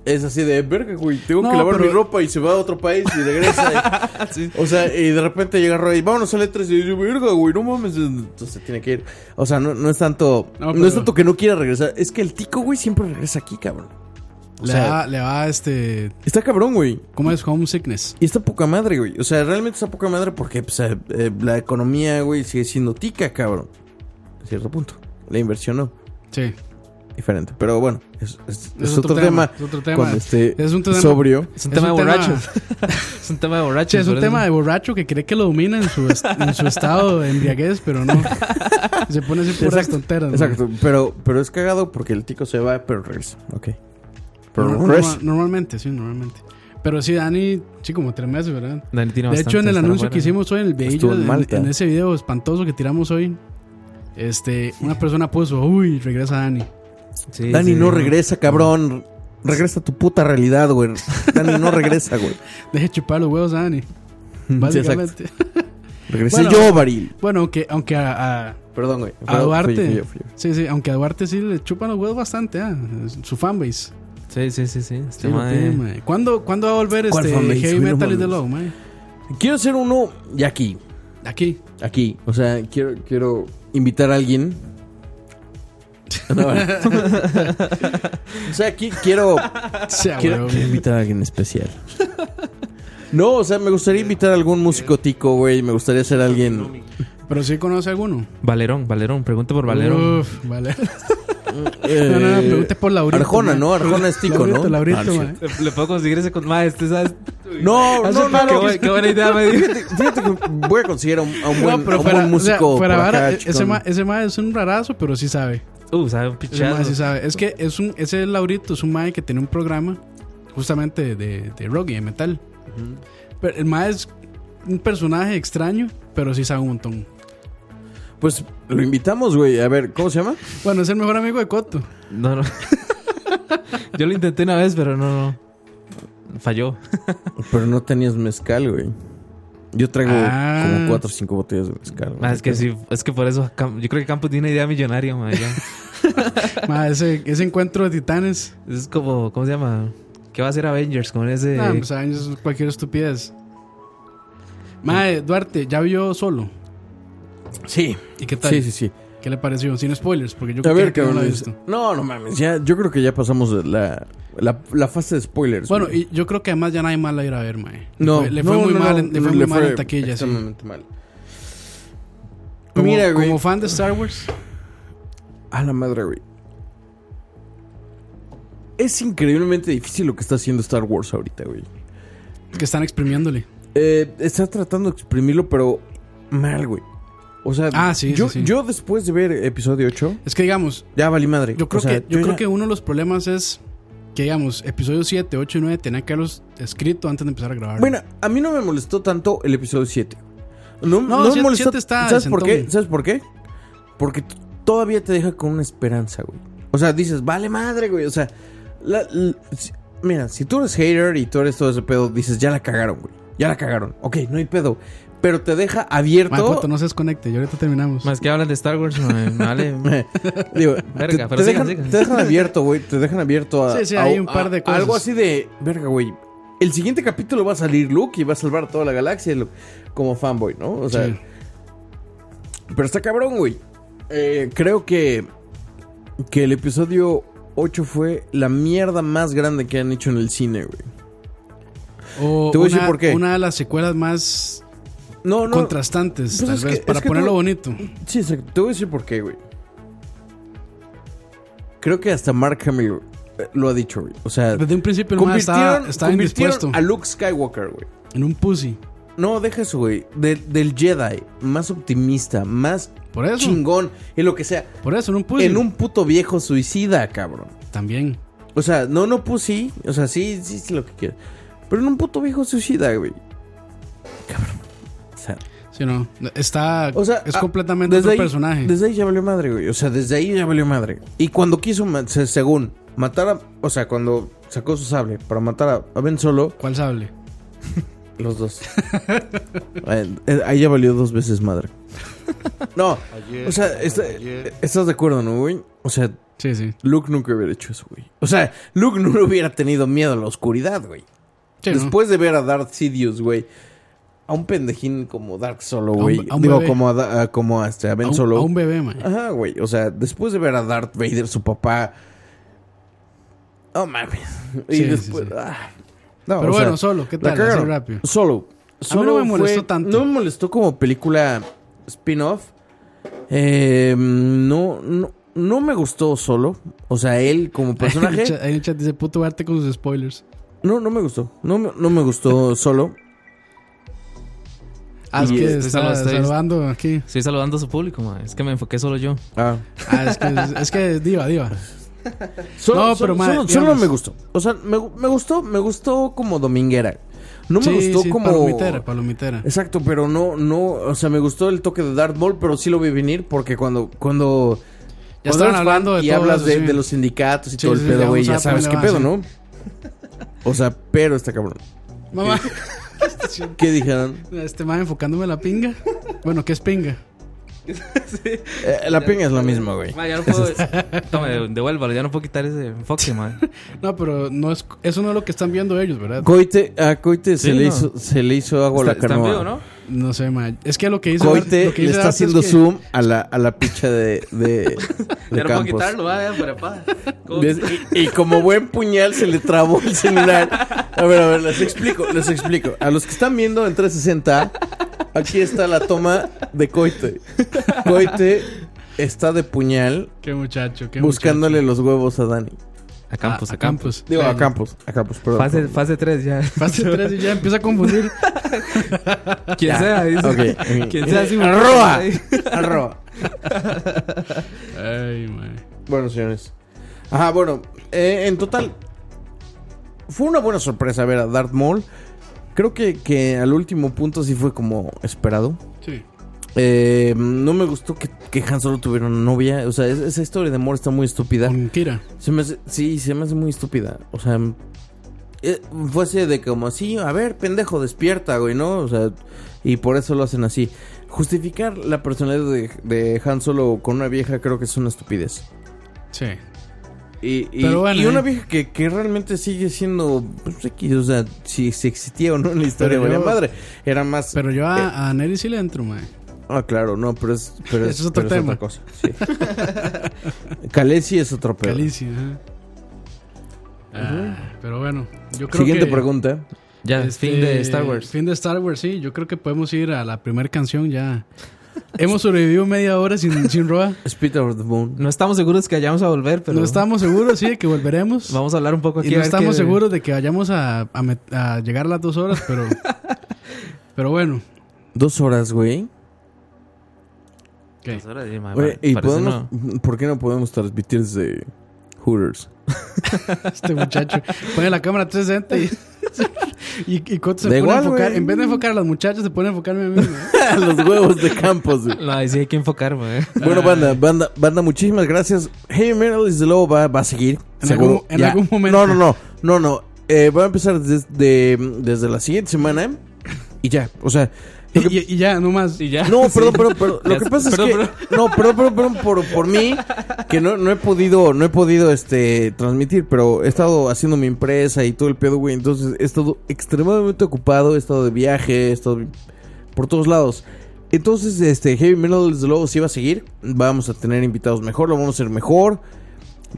es así de verga, güey. Tengo No, que lavar pero- mi ropa y se va a otro país y regresa. [laughs] Sí. o sea, y de repente llega Roy, vámonos a letras y yo, verga, güey, no mames. Entonces tiene que ir. O sea, no, no es tanto, No, no, es tanto que no quiera regresar, es que el tico, güey, siempre regresa aquí, cabrón. O Le, sea, va, le va este. está cabrón, güey. ¿Cómo es homesickness? Y está poca madre, güey. O sea, realmente está poca madre porque pues, eh, eh, la economía, güey, sigue siendo tica, cabrón. A cierto punto. La inversión no. Sí. Diferente. Pero bueno, es, es- es Es otro, tema. Es otro tema. Cuando esté Es un tema- sobrio. Es un tema de tema- borrachos. es un tema de Sí, borrachos. [laughs] es un tema de borracho que cree que lo domina en su, est- en su estado de embriaguez, pero no. Se pone así puras Exacto, tonteras. ¿no? Exacto. Pero, pero es cagado porque el tico se va, pero regresa. Ok. Pero normalmente, sí, normalmente. Pero sí, Dani, sí, como tres meses, ¿verdad? Dani tiene De hecho, en el anuncio que hicimos hoy, en el video, en en, Malta. en ese video espantoso que tiramos hoy, este, una persona puso, uy, regresa Dani. Sí, Dani sí, no regresa, cabrón. Regresa a tu puta realidad, güey. Dani no regresa, güey. [laughs] Deje chupar los huevos a Dani. [laughs] Sí, Básicamente. [laughs] Regresé Bueno. yo, Baril. bueno, aunque, aunque a, a- Perdón, güey. a Duarte, Fui yo, fui yo, fui yo. sí, sí, aunque a Duarte sí le chupan los huevos bastante, ah, su fanbase. Sí, sí, sí, sí. Este Sí, lo mae- tiene, mae. ¿Cuándo, ¿Cuándo va a volver ¿Cuál este Heavy Metal is the. Law, mae? Quiero hacer uno ya aquí. Aquí. Aquí. O sea, quiero, quiero invitar a alguien. No, [laughs] o sea, aquí quiero, Sea, quiero, invitar a alguien especial. No, o sea, me gustaría invitar a algún músico tico, güey. Me gustaría ser alguien. Pero sí conoce alguno. Valerón, Valerón. Pregunta por Valerón. Uf, vale. [laughs] eh, no, no, pregunte por Laurito. Arjona. ¿no? Arjona es tico, ¿no? Laurito, Ah, no. Le, puedo conseguir ese con más, este, ¿sabes? No, no, no, poco- qué, no. bu- qué buena idea me dio. Fíjate que voy a conseguir a un, a un buen, No, pero a un fuera, buen músico. o sea, fuera acá, ese, ma, ese ma es un rarazo, pero sí sabe. Uh, sabe un Ese pichazo. ma sí sabe. Es que es un, ese Laurito es un mae que tiene un programa justamente de, de rock y de metal. Pero el mae es un personaje extraño, pero sí sabe un montón. Pues lo invitamos, güey. A ver, ¿cómo se llama? Bueno, es el mejor amigo de Coto. No, no. [laughs] Yo lo intenté una vez, pero no, no. Falló. Pero no tenías mezcal, güey. Yo traigo Ah. como cuatro o cinco botellas de mezcal. güey. Ma, es que sí, es que por eso yo creo que Campos tiene una idea millonaria, ma, ya. [laughs] Ma, ese, ese encuentro de titanes. Es como, ¿cómo se llama? ¿Qué va a hacer Avengers con ese? Nah, pues años es cualquier estupidez. Mae, Duarte, ¿ya vio solo? Sí. ¿Y qué tal? Sí, sí, sí. ¿Qué le pareció? Sin spoilers, porque yo A creo ver, que no lo he visto. No, no mames. Ya, yo creo que ya pasamos la, la, la fase de spoilers. Bueno, güey. y yo creo que además ya nadie más la irá a ver, mae. Le no, fue- le fue no, muy no, mal, en- le fue muy mal en taquilla, sí. mal. Como, Mira, güey. como fan de Star Wars, A la madre, güey. Es increíblemente difícil lo que está haciendo Star Wars ahorita, güey. que están exprimiéndole. Eh, está tratando de exprimirlo, pero mal, güey. O sea, Ah, sí, yo, sí, sí. yo después de ver episodio 8, Es que digamos, ya valí madre. yo creo O sea, que yo creo ya- que uno de los problemas es que digamos, episodios 7, 8 y 9 tenían que haberlos escrito antes de empezar a grabar. Bueno, a mí no me molestó tanto el episodio 7. No, No, no me molestó. está ¿Sabes por qué? ¿Sabes por qué? Porque todavía te deja con una esperanza, güey. O sea, dices, vale madre, güey. O sea, la- la- si- mira, si tú eres hater y tú eres todo ese pedo, dices, ya la cagaron, güey. Ya la cagaron. Ok, no hay pedo. Pero te deja abierto. Cuando no se desconecte, y ahorita terminamos. Más que hablan de Star Wars, [laughs] vale. Digo, Verga, te, pero te sigan, dejan, sigan. te dejan abierto, güey. Te dejan abierto a. Sí, sí, a- hay un par a- de cosas. Algo así de. Verga, güey. El siguiente capítulo va a salir Luke y va a salvar a toda la galaxia como fanboy, ¿no? O sea. Sí. Pero está cabrón, güey. Eh, creo que. Que el episodio 8 fue la mierda más grande que han hecho en el cine, güey. O Te voy a decir por qué. una de las secuelas más No, no. contrastantes, Pues tal vez, que- para ponerlo tú- bonito. Sí, exacto. Te voy a decir por qué, güey. Creo que hasta Mark Hamill eh, lo ha dicho, güey. O sea, Desde un principio mae estaba, estaba convirtieron indispuesto. a Luke Skywalker, güey. En un pussy. No, deja eso, güey. De- del Jedi, más optimista, más Por eso. chingón, y lo que sea. Por eso, en un pussy. En un puto viejo suicida, cabrón. También. O sea, no, no pussy. O sea, sí, sí, sí, lo que quieras. Pero en un puto viejo suicida, güey. Cabrón. O sea, Sí, no. Está. O sea, es ah, completamente desde otro ahí, personaje. Desde ahí ya valió madre, güey. O sea, desde ahí ya valió madre. Y cuando quiso, según, matar a. O sea, cuando sacó su sable para matar a, a Ben Solo, ¿Cuál sable? [laughs] los dos. Eh, eh, ahí ya valió dos veces madre. No, o sea, está- estás de acuerdo, ¿no, güey? O sea, Sí, sí. Luke nunca hubiera hecho eso, güey. O sea, Luke no hubiera tenido miedo a la oscuridad, güey. Sí, ¿no? Después de ver a Darth Sidious, güey. A un pendejín como Dark Solo, un- güey. a un Digo, bebé. como a, a- como a, este, a Ben a un, Solo. a un bebé, man. Ajá, güey. O sea, después de ver a Darth Vader, su papá. Oh mames. Y Sí, después. sí, sí. ah. No, Pero o sea, bueno, solo, ¿qué tal? Así rápido. Solo. A mí no me Solo molestó fue- tanto. No me molestó como película spin-off. Eh, no, no, no me gustó solo. O sea, él como [laughs] personaje. ahí en el chat dice puto arte con sus spoilers. no, no me gustó. No, no me gustó solo. Ah, es que estoy está solo- estoy- saludando aquí. Estoy saludando a su público, ma. Es que me enfoqué solo yo. Ah. Ah, es que, es que diva, diva. Solo, No, pero, solo, me gustó. O sea, me, me gustó, me gustó como dominguera. No me sí, gustó sí, como. Palomitera, palomitera. Exacto, pero no, no, o sea, me gustó el toque de Darth Maul, pero sí lo vi venir porque cuando, cuando, Ya cuando estaban hablando de y todo hablas eso, de, sí. de los sindicatos y Sí, todo sí, el pedo, güey, ya sabes qué pedo. ¿no? [laughs] O sea, pero está cabrón. Mamá, ¿Qué dijeron? este man enfocándome la pinga. Bueno, ¿qué es pinga? [laughs] Eh, la piña es la misma, güey. Ma, ya no puedo. Tome, devuélvalo, ya no puedo quitar ese enfoque, ma. [laughs] No, pero no es, eso no es lo que están viendo ellos, ¿verdad? Coite, a Coite se, le hizo, se le hizo agua a la Está, está en canoa. vivo, ¿no? No sé, man. Es que lo que dice Coite lo que le dice está Arte es haciendo que- zoom a la, a la picha de, de, [laughs] de Ya no puedo Campos. quitarlo, para pa. ¿Cómo? ¿Ves? Y, y como buen puñal se le trabó el celular. A ver, a ver, les explico, les explico. A los que están viendo en 360, aquí está la toma de Coite. Coite está de puñal Qué muchacho, qué buscándole los huevos a Dani. A Campos, a, a Campos. Campos. Digo, a Campos, a Campos, perdón. Fase, fase 3 ya. Fase 3 y ya empieza a confundir. [laughs] Quien sea, dice. Ok. [laughs] Quien sea, sí, Arroba. Arroba. Ay, man. Bueno, señores. Ajá, bueno, eh, en total, fue una buena sorpresa ver a Darth Maul. Creo que, que al último punto sí fue como esperado. Eh, no me gustó que, que Han Solo tuviera una novia. O sea, es- esa historia de amor está muy estúpida. Con Kira. Se me hace- sí, se me hace muy estúpida. O sea, eh, fuese de como así, a ver, pendejo, despierta, güey, ¿no? O sea, y por eso lo hacen así. Justificar la personalidad de, de Han Solo con una vieja creo que es una estupidez. Sí. Y, y- Pero bueno, y una eh. vieja que, que realmente sigue siendo, pues, X, o sea, si, si existía o no en la historia, yo- madre. Era más... Pero yo eh, a, a Neri sí le entro, mae. Ah, claro, no, pero es, pero [laughs] es otro pero tema. otra cosa. Sí. Khaleesi es otro pedo. Calicia, ajá. Ah, Pero bueno, yo creo Siguiente que... pregunta. Ya, este, fin de Star Wars. Fin de Star Wars, sí. Yo creo que podemos ir a la primera canción ya. Hemos sobrevivido media hora sin, [laughs] sin Roa. Speed of the Moon. No estamos seguros que vayamos a volver, pero No estamos seguros, sí, de que volveremos. [laughs] vamos a hablar un poco aquí. y no estamos seguros de que vayamos a, a a llegar a las dos horas, pero... pero bueno. Dos horas, güey. ¿Qué? Pues Oye, ¿y podemos, no. [laughs] por qué no podemos transmitir desde Hooters? [laughs] Este muchacho pone la cámara 360 [laughs] y... y, y Coto se Da pone igual, a enfocar... güey. En vez de enfocar a las muchachas, se pone a enfocarme a mí. ¿no? Los huevos de Campos, güey. No, sí hay que enfocar, ma, eh. Bueno, banda, banda, banda, muchísimas gracias. Heavy Metal desde luego va, va a seguir. En seguro. algún- en algún momento. No, no, no, no, no. Eh, va a empezar desde, desde la siguiente semana y ya. O sea, Y, y- y ya, no más. Y ya. no, [laughs] Sí. perdón, perdón, perdón. Lo Ya que pasa es Perdón, que perdón. no, perdón, perdón, perdón por, por mí que no, no he podido, no he podido este transmitir, pero he estado haciendo mi empresa y todo el pedo, güey. Entonces he estado extremadamente ocupado, he estado de viaje, he estado por todos lados. Entonces, este Heavy Metal desde luego sí va a seguir. Vamos a tener invitados mejor, lo vamos a hacer mejor.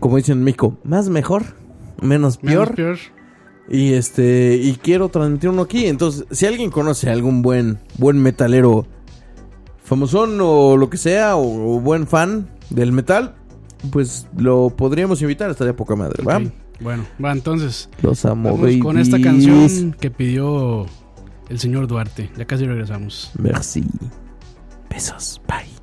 Como dicen en México, más mejor, menos Menos peor. Y este, y quiero transmitir uno aquí. Entonces, si alguien conoce a algún buen, buen metalero famosón o lo que sea, o, o buen fan del metal, pues lo podríamos invitar. Estaría poca madre, ¿va? Bueno, va, entonces. Los amo, Vamos con esta canción que pidió el señor Duarte. Ya casi regresamos. Merci. Besos. Bye.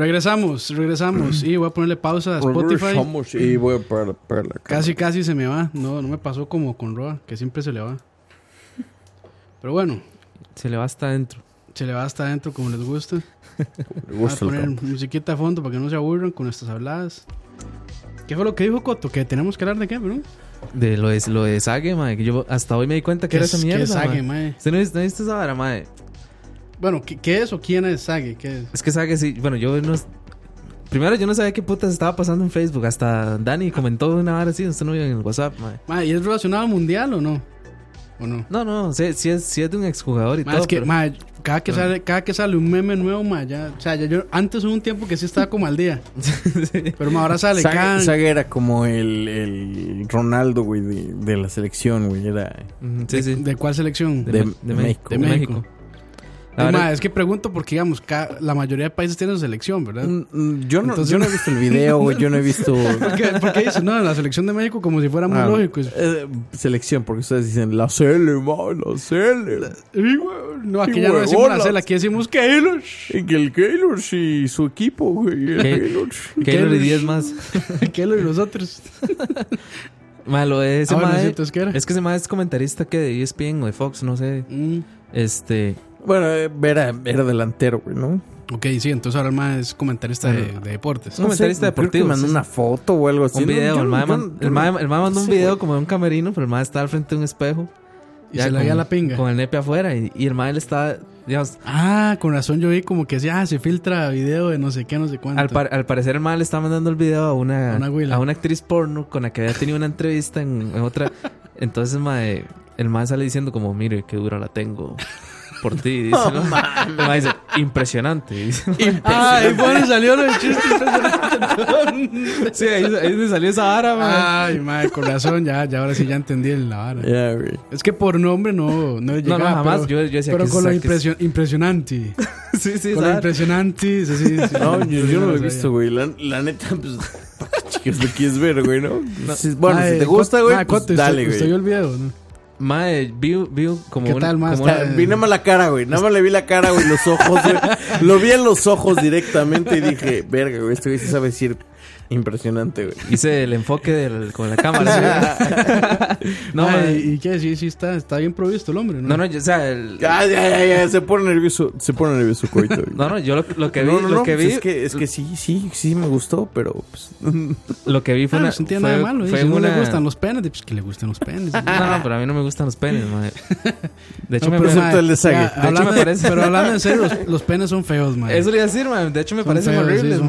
Regresamos, regresamos. Y voy a ponerle pausa a Spotify. Regresamos y voy a parar, parar la. Casi, casi se me va. No, no me pasó como con Roa, que siempre se le va. Pero bueno, Se le va hasta adentro. se le va hasta adentro como les gusta. Me Voy a gusta poner musiquita a fondo para que no se aburran con nuestras habladas. ¿Qué fue lo que dijo Coto? Que tenemos que hablar de qué, bro? De lo de, lo de Sage, mae. Que yo hasta hoy me di cuenta que era esa es- mierda. qué es Sage, mae. ¿Usted no no viste esa vara, mae? Bueno, ¿qué, qué es o quién es Sage? ¿Qué es? Es que Sage sí. Bueno, yo no. Primero, yo no sabía qué putas estaba pasando en Facebook. Hasta Dani comentó una vara así. Usted no vio en el WhatsApp, mae. Mae, ¿Y es relacionado al mundial o no? ¿O no? No, no, sí, sí es, sí es de un exjugador y Mae, todo. es que, pero- mae, cada que, sale, cada que sale un meme nuevo, mae, ya, o sea, ya yo, antes hubo un tiempo que sí estaba como al día. [laughs] Pero mae, ahora sale Saga era como el, el Ronaldo, güey, de, de la selección, güey. Era sí. ¿De cuál selección? de, México. de de México. Es que pregunto porque, digamos, la mayoría de países tienen selección, ¿verdad? Mm, mm, Yo no, Entonces- yo no he visto el video, güey. Yo no he visto. ¿Por qué, por qué dicen, no, la selección de México como si fuera muy Ah, lógico? eh, selección, porque ustedes dicen la Cele, ma, la Cele. No, aquí Y ya no decimos la cela, aquí decimos Keylor. Y que el Keylor y su equipo, güey. El. Keylor. Keylor y 10 más. [laughs] Keylor y los otros. [laughs] Malo de ese Ah, bueno, mae- ¿qué era? Es que ese mae es comentarista que de ESPN o de Fox, no sé. Mm, Este. Bueno, eh, era, era delantero, güey, ¿no? ok, sí, entonces ahora el mae es comentarista de, de deportes. Un comentarista sé, creo deportivo, que mandó sí, una foto o algo así. Un ¿no? video. Yo el, no- mae man- no- el, mae, no- el mae mandó un sí, video güey. como de un camerino, pero el mae estaba al frente de un espejo. Y se le veía la pinga. Con el nepe afuera. Y, y el mae le estaba. Digamos, Ah, con razón yo vi como que decía, ah, se filtra video de no sé qué, no sé cuánto. al, par- al parecer el mae le estaba mandando el video a una, A una güila. a una actriz porno con la que había tenido una entrevista en, en otra. [laughs] Entonces mae, el mae sale diciendo como, mire, qué dura la tengo por ti. Dice, ¿no? El dice, impresionante. Dice, Ah, fue donde salió lo del chiste. [laughs] sí, ahí, ahí salió esa vara, mae. Ay, madre, con razón, ya, ya ahora sí ya entendí la vara. Güey. Es que por nombre no, no llegaba. no, jamás. Pero, yo, yo decía pero que con lo esa- que- impresio- impresionante. [laughs] Sí, sí, Con lo impresionante. Sí, sí, sí. No, yo, yo no lo he visto, güey. La, la neta, pues, ¿para qué chicas lo quieres ver, güey, no? Sí, bueno, Mae, si te gusta, güey, pues dale, usted, usted vio güey. el video, ¿no? Mae, vi, vi como ¿Qué un- tal, una- Vi nada más la cara, güey. Nada más le vi la cara, güey, los ojos, güey. Lo vi en los ojos directamente y dije, verga, güey, este güey sí sabe decir impresionante, güey. Hice el enfoque del- con la cámara. ¿sí? [laughs] no, Ay, mae. ¿Y qué? Sí, sí, está, está bien provisto el hombre, ¿no? no, no, yo- o sea, el- Ya, ya, ya, ya, se pone nervioso, se pone nervioso, coito. güey. no, no, yo lo, lo que vi, no, no, lo no, que pues vi, es que, es que sí, sí, sí me gustó, pero pues, [laughs] lo que vi fue Ah, una, no sentía fue, nada malo. fue Si no una- le gustan los penes, pues que le gusten los penes. No, [laughs] no, pero a mí no me gustan los penes, mae. De hecho, No, me, pero, excepto mae, el de Sage. ya, De hecho, me parece- Pero hablando en serio, los, los penes son feos, man. eso le iba a decir, mae. De hecho, me Son parecen horribles, son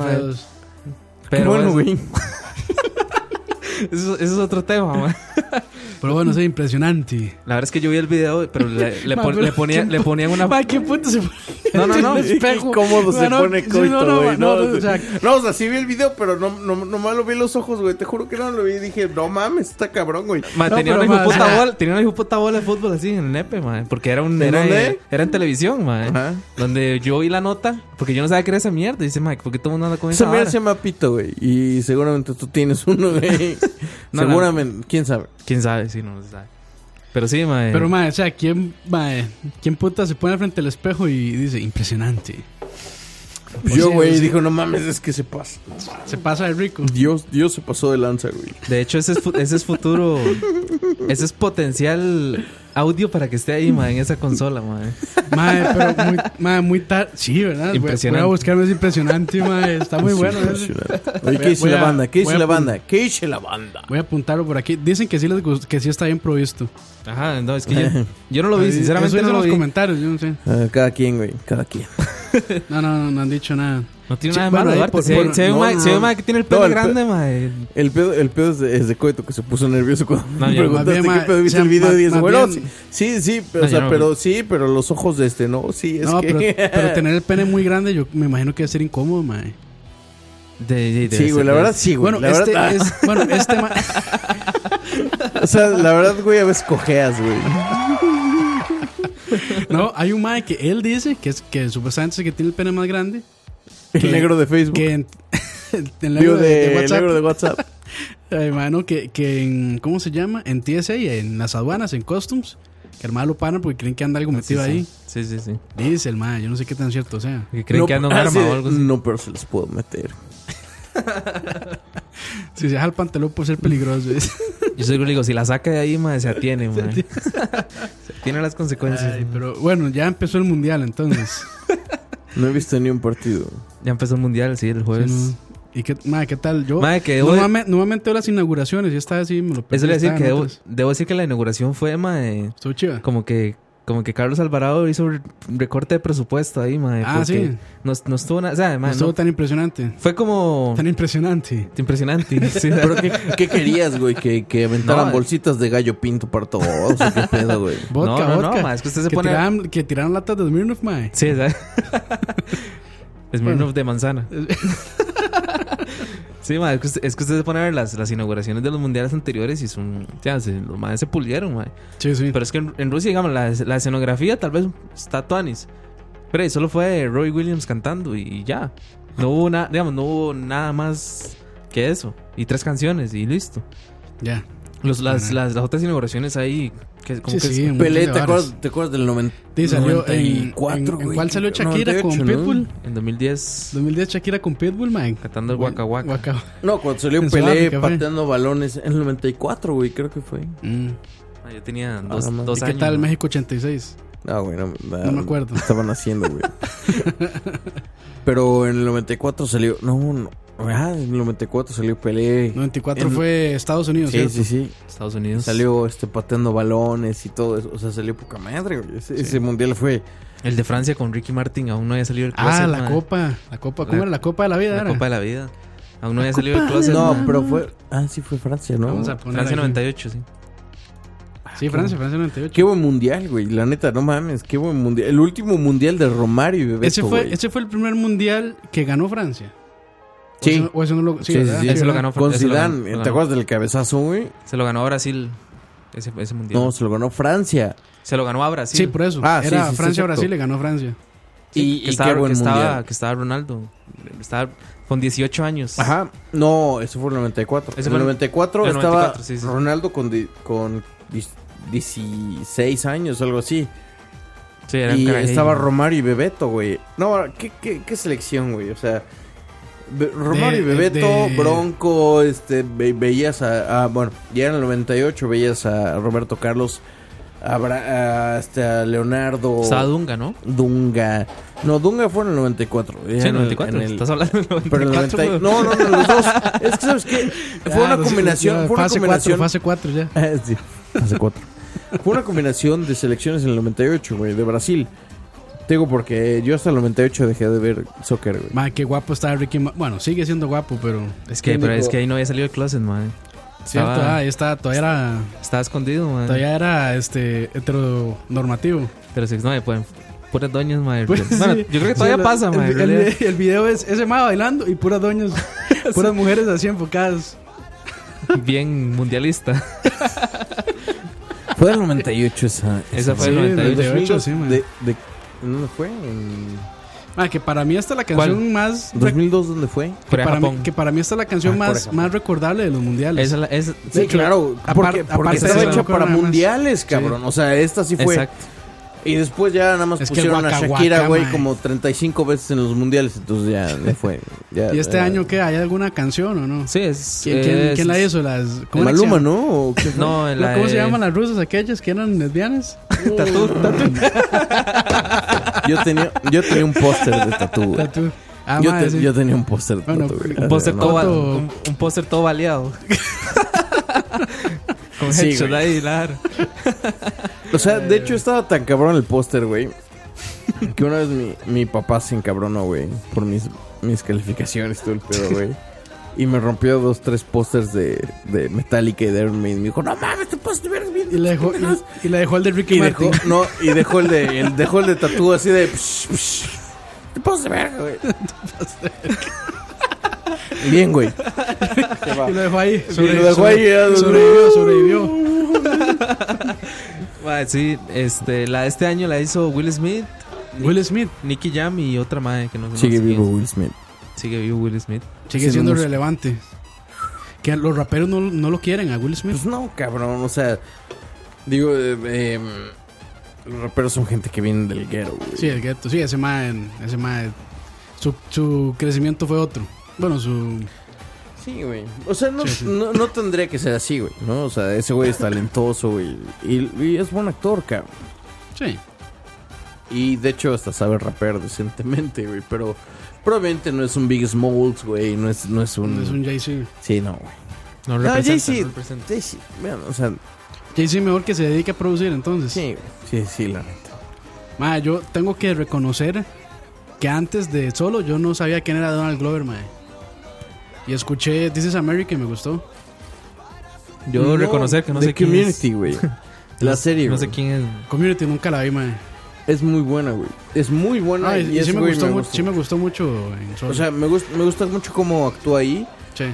qué Pero bueno, es- güey. [laughs] eso, eso es otro tema. Pero bueno, sí, impresionante. La verdad es que yo vi el video, pero le, le, Ma, pon- pero le ponían, ¿qué le ponían una... [laughs] Ma, ¿qué puto se pone? No, no, no. espejo? Cómodo se no, pone coito, no, no, güey. no, No, no, o sea, no, o sea, sí vi el video, pero no, no, nomás lo vi en los ojos, güey. Te juro que no lo vi y dije, no mames, está cabrón, güey. Ma, No, tenía, pero, una ma, hijo puta o sea- bola, tenía una hijo puta bola de fútbol así en el nepe, mae. Porque era un... ¿En Era, dónde? era en televisión, mae. Ajá. Donde yo vi la nota, porque yo no sabía qué era esa mierda. Y dice, mae, ¿por qué todo el mundo anda con esa Esa mierda se llama pito, güey. Y seguramente tú tienes uno, güey. [laughs] No, no. seguramente, quién sabe. ¿Quién sabe? Sí, no se sabe. Pero sí, mae. Pero, ma, o sea, ¿quién, ma, ¿quién puta se pone frente al espejo y dice, impresionante? Pues yo, güey, sí. dijo, no mames, es que se pasa. Se pasa de rico. Dios, Dios se pasó de lanza, güey. De hecho, ese es, fu- ese es futuro. [laughs] ese es potencial audio para que esté ahí, mae, en esa consola, mae. Mae, pero muy, tarde. Sí, ¿verdad? Impresionante. Voy a buscarme ese impresionante, mae. Está muy Es bueno. Oye, ¿qué dice la banda? ¿Qué dice la banda? ¿Qué dice la banda? Voy a apuntarlo por aquí. Dicen que sí, les gust- que sí está bien provisto. Ajá, no, es que yo, yo no lo vi, [laughs] sinceramente eso no lo los vi. comentarios, yo no sé. Ah, cada quien, güey, cada quien. No, no, no, no han dicho nada. No tiene nada de malo, Duarte. un no. mae que tiene el No, pelo el pe- grande, mae. El pedo, el pedo es de, es de Coito que se puso nervioso cuando No, me yo- preguntaste más bien, qué pedo viste o sea, el video y más bueno, bien- sí, sí, sí, pero, No, o sea, yo no- pero sí, pero los ojos de este, no, sí, es no, que... pero, [laughs] pero tener el pene muy grande, yo me imagino que debe ser incómodo, mae. De, de- debe sí, güey, ser- la verdad sí, güey. Bueno, la este verdad, es. Bueno, este ma- [laughs] o sea, la verdad, güey, a veces cojeas, güey. No, hay un mae que él dice que es que supuestamente es el que tiene el pene más grande. El Que- negro de Facebook. Que en, en [laughs] el negro de, de, de el WhatsApp. negro de WhatsApp. [laughs] Ay, mano, que, que en. ¿Cómo se llama? En TSA, en las aduanas, en Customs. Que el mae lo paran porque creen que anda algo metido Sí, sí. ahí. Sí, sí, sí. Dice el mae, yo no sé qué tan cierto sea. Que creen No, que anda un ah, arma o algo así. No, pero se les puedo meter. [laughs] Si se deja el pantalón por ser peligroso. Yo seguro le digo, si la saca de ahí, mae, se atiene, mae. se atiene las consecuencias. Ay, pero bueno, ya empezó el mundial entonces. No he visto ni un partido. Ya empezó el mundial, sí, el jueves. Sí, no. ¿Y qué, mae, qué tal? Yo Mae, que debo- normalmente, normalmente veo las inauguraciones y esta vez sí me lo perdí, Eso le decir estaba que debo, decir que la inauguración fue, mae, Estuvo chiva. como que como que Carlos Alvarado hizo un recorte de presupuesto ahí, mae. Ah, sí. No, no estuvo nada, o sea, No estuvo no- tan impresionante. fue como Tan impresionante. impresionante. [laughs] sí. ¿Pero qué, qué querías, güey? ¿Que, que aventaran No, bolsitas de gallo pinto para todos? ¿O qué [laughs] pedo, güey? Vodka, no, no, vodka. ma, es que usted se que pone- Tiraran, que tiraran latas de Smirnoff, mae. Sí, ¿sabes? [laughs] Smirnoff Bueno. de manzana. Sí, ma, es que, usted, es que usted se pone a ver las, las inauguraciones de los mundiales anteriores y son. Ya, se, los madres se pulieron, ma. Sí, sí. Pero es que en, en Rusia, digamos, la, la escenografía tal vez está tuanis. Pero ahí solo fue Roy Williams cantando y ya. No hubo nada, digamos, no hubo nada más que eso. Y tres canciones y listo. Ya. Los, las, Ajá. las, las otras inauguraciones ahí. Que, como Sí, que sí. un Pelé, ¿te acuerdas, ¿te acuerdas del 90, Sí, salió en, 94, en- en güey? cuál salió Shakira 98, con ¿no? Pitbull? en 2010 2010 Shakira con Pitbull, man. cantando el Waka Waka. Waka. No, cuando salió En Pelé pateando balones en el 94, güey, creo que fue. Mm. Ah, yo tenía dos, Ah, dos ¿Y qué años. tal ¿no? México 86? No, güey, no, No me acuerdo. Estaban haciendo, güey. [laughs] Pero en el 94 salió. No, no. Ah, en el 94 salió Pelé. 94 En- fue Estados Unidos, Sí, ¿cierto? sí, sí. Estados Unidos. Salió este pateando balones y todo eso. O sea, salió poca madre, güey. Ese, ese mundial fue. El de Francia con Ricky Martin aún no había salido el Ah, closet. la mae. copa. La copa. ¿Cómo La- era? La copa de la vida. La era? Copa de la Vida. Aún no había salido el closet. No, pero fue. Ah, sí, fue Francia, ¿no? Vamos a poner Francia aquí. 98, sí. Sí, Francia, Francia 98. Qué buen mundial, güey. La neta, no mames. Qué buen mundial. El último mundial de Romario y Bebeto, Ese fue, güey. ese fue el primer mundial que ganó Francia. ¿O Sí. eso- O eso no lo. Sí, Sí, sí, sí. Ese lo ganó Con ganó- Zidane. lo ¿Te ganó. acuerdas del cabezazo, güey? Se lo ganó a Brasil. Ese, ese mundial. No, se lo ganó Francia. Se lo ganó a Brasil. Sí, por eso. Ah, sí, Era sí, sí, Francia o exacto. Brasil, le ganó Francia. y, que, y estaba, qué buen que, estaba, que estaba Ronaldo. Estaba con 18 años. Ajá. No, eso fue el 94. Ese en el fue el- 94 el estaba 94, sí, sí. Ronaldo con, di- con dis- 16 años, algo así. Sí, era Y estaba Romario y Bebeto, güey. No, ¿qué, qué, qué selección, güey? O sea, Romario y Bebeto, de- Bronco, este, ve- veías a, a- Bueno, ya en el 98 veías a Roberto Carlos, a, Bra- a, este, a Leonardo. Estaba Dunga, ¿no? Dunga. No, Dunga fue en el 94. ya Sí, en en el- 94. en el- Estás hablando del 94. pero en el 90 güey. No, no, no, los dos. Es que, ¿sabes qué? [laughs] Fue Ya, una no sé, combinación. ya, Fue una fase combinación. 4, fase 4 ya. Ah, [laughs] sí, fase 4. Fue una combinación de selecciones en el 98, güey, de Brasil. Te digo porque yo hasta el 98 dejé de ver soccer, güey. Ma, qué guapo estaba Ricky. Ma- Bueno, sigue siendo guapo, pero. Es que, es que ahí no había salido el closet, man. Cierto, Estaba- ah, ahí está, todavía era. Estaba escondido, man. Todavía era este heteronormativo. Pero si no, pueden. Puras doñas, man. Pues, bueno, sí. yo creo que Sí, todavía pasa, man. El, video es ese ma bailando y puras doñas, [laughs] puras mujeres así enfocadas. Bien mundialista. Fue el 98 esa. Esa fue Sí, el del 98. 98, sí, man. de, de, ¿Dónde fue? En Ah, que para mí es la canción más. rec- 2002, ¿dónde fue? que, Corea, para mí, que para mí es la canción Ah, más, más recordable de los mundiales. Esa, es la- esa- Sí, hecho, claro. porque porque estaba hecha para más. mundiales, cabrón. O sea, esta sí fue. Exacto. Y después ya nada más Es pusieron a Shakira, güey, como 35 veces en los mundiales. Entonces ya le [laughs] fue. Ya, ¿Y este ya- año qué? ¿Hay alguna canción o no? Sí, es. ¿Quién, quién- es- quién la hizo? Las, ¿cómo Maluma? ¿no? ¿O qué? No, No, la ¿Cómo se llaman las rusas aquellas que eran lesbianas? Tatú. Yo tenía, yo tenía un póster de tatu, güey. Tatú. Ah, yo, madre, te- sí. yo tenía un póster de Bueno. Un póster No, todo, un, un todo baleado. [laughs] Con Sí, headshot ahí, claro. [laughs] O sea, de hecho estaba tan cabrón el póster, güey. Que una vez mi, mi papá se encabronó, güey. Por mis, mis calificaciones, todo el pedo, güey. Y me rompió dos, tres pósters de, de Metallica y de Iron Maiden. Me dijo, no mames, te puedes ver bien. Y le dejó, y, y le dejó el de Ricky Y Martin. dejó, no, y dejó el de, el, dejó el de tatú así de. psh, psh. Te pasas de verga, güey. [laughs] Bien, güey. Y lo dejó ahí. Y lo dejó ahí. ya, Sobrevivió, sobrevivió. [laughs] Sí, este, la de este año la hizo Will Smith, Will Smith Nicky Jam y otra madre que no sé Sigue vivo Will Smith. Sigue vivo Will Smith. sigue Sí, siendo no, relevante. Que los raperos no, no lo quieren a Will Smith. Pues no, cabrón, o sea, digo, eh, eh, Los raperos son gente que viene del ghetto, güey. Sí, el gueto. Sí, ese mae, ese mae, su, su crecimiento fue otro. Bueno, su... Sí, güey. O sea, no, Sí, sí. No, no tendría que ser así, güey, ¿no? O sea, ese güey es talentoso, güey. Y, y es buen actor, cabrón. Sí. Y de hecho hasta sabe rapear decentemente, güey. Pero probablemente no es un Big Smalls, güey. No es, no es un... Es un Jay-Z. Sí, no, güey. No No, Jay-Z. Jay-Z, o sea, Jay-Z mejor que se dedique a producir, entonces. sí, güey. Sí, sí, la neta. Mae, yo tengo que reconocer que antes de solo yo no sabía quién era Donald Glover, mae. Y escuché This is America y me gustó. Yo debo reconocer que no sé quién Community, es. güey. [laughs] La serie, No güey. sé quién es. Community nunca la vi, mae. Es muy buena, güey. Es muy buena. Y y ese sí, me güey gustó, mu- gusta sí me mucho. gustó mucho en solo. O sea, me gusta, me gusta mucho cómo actúa ahí. sí.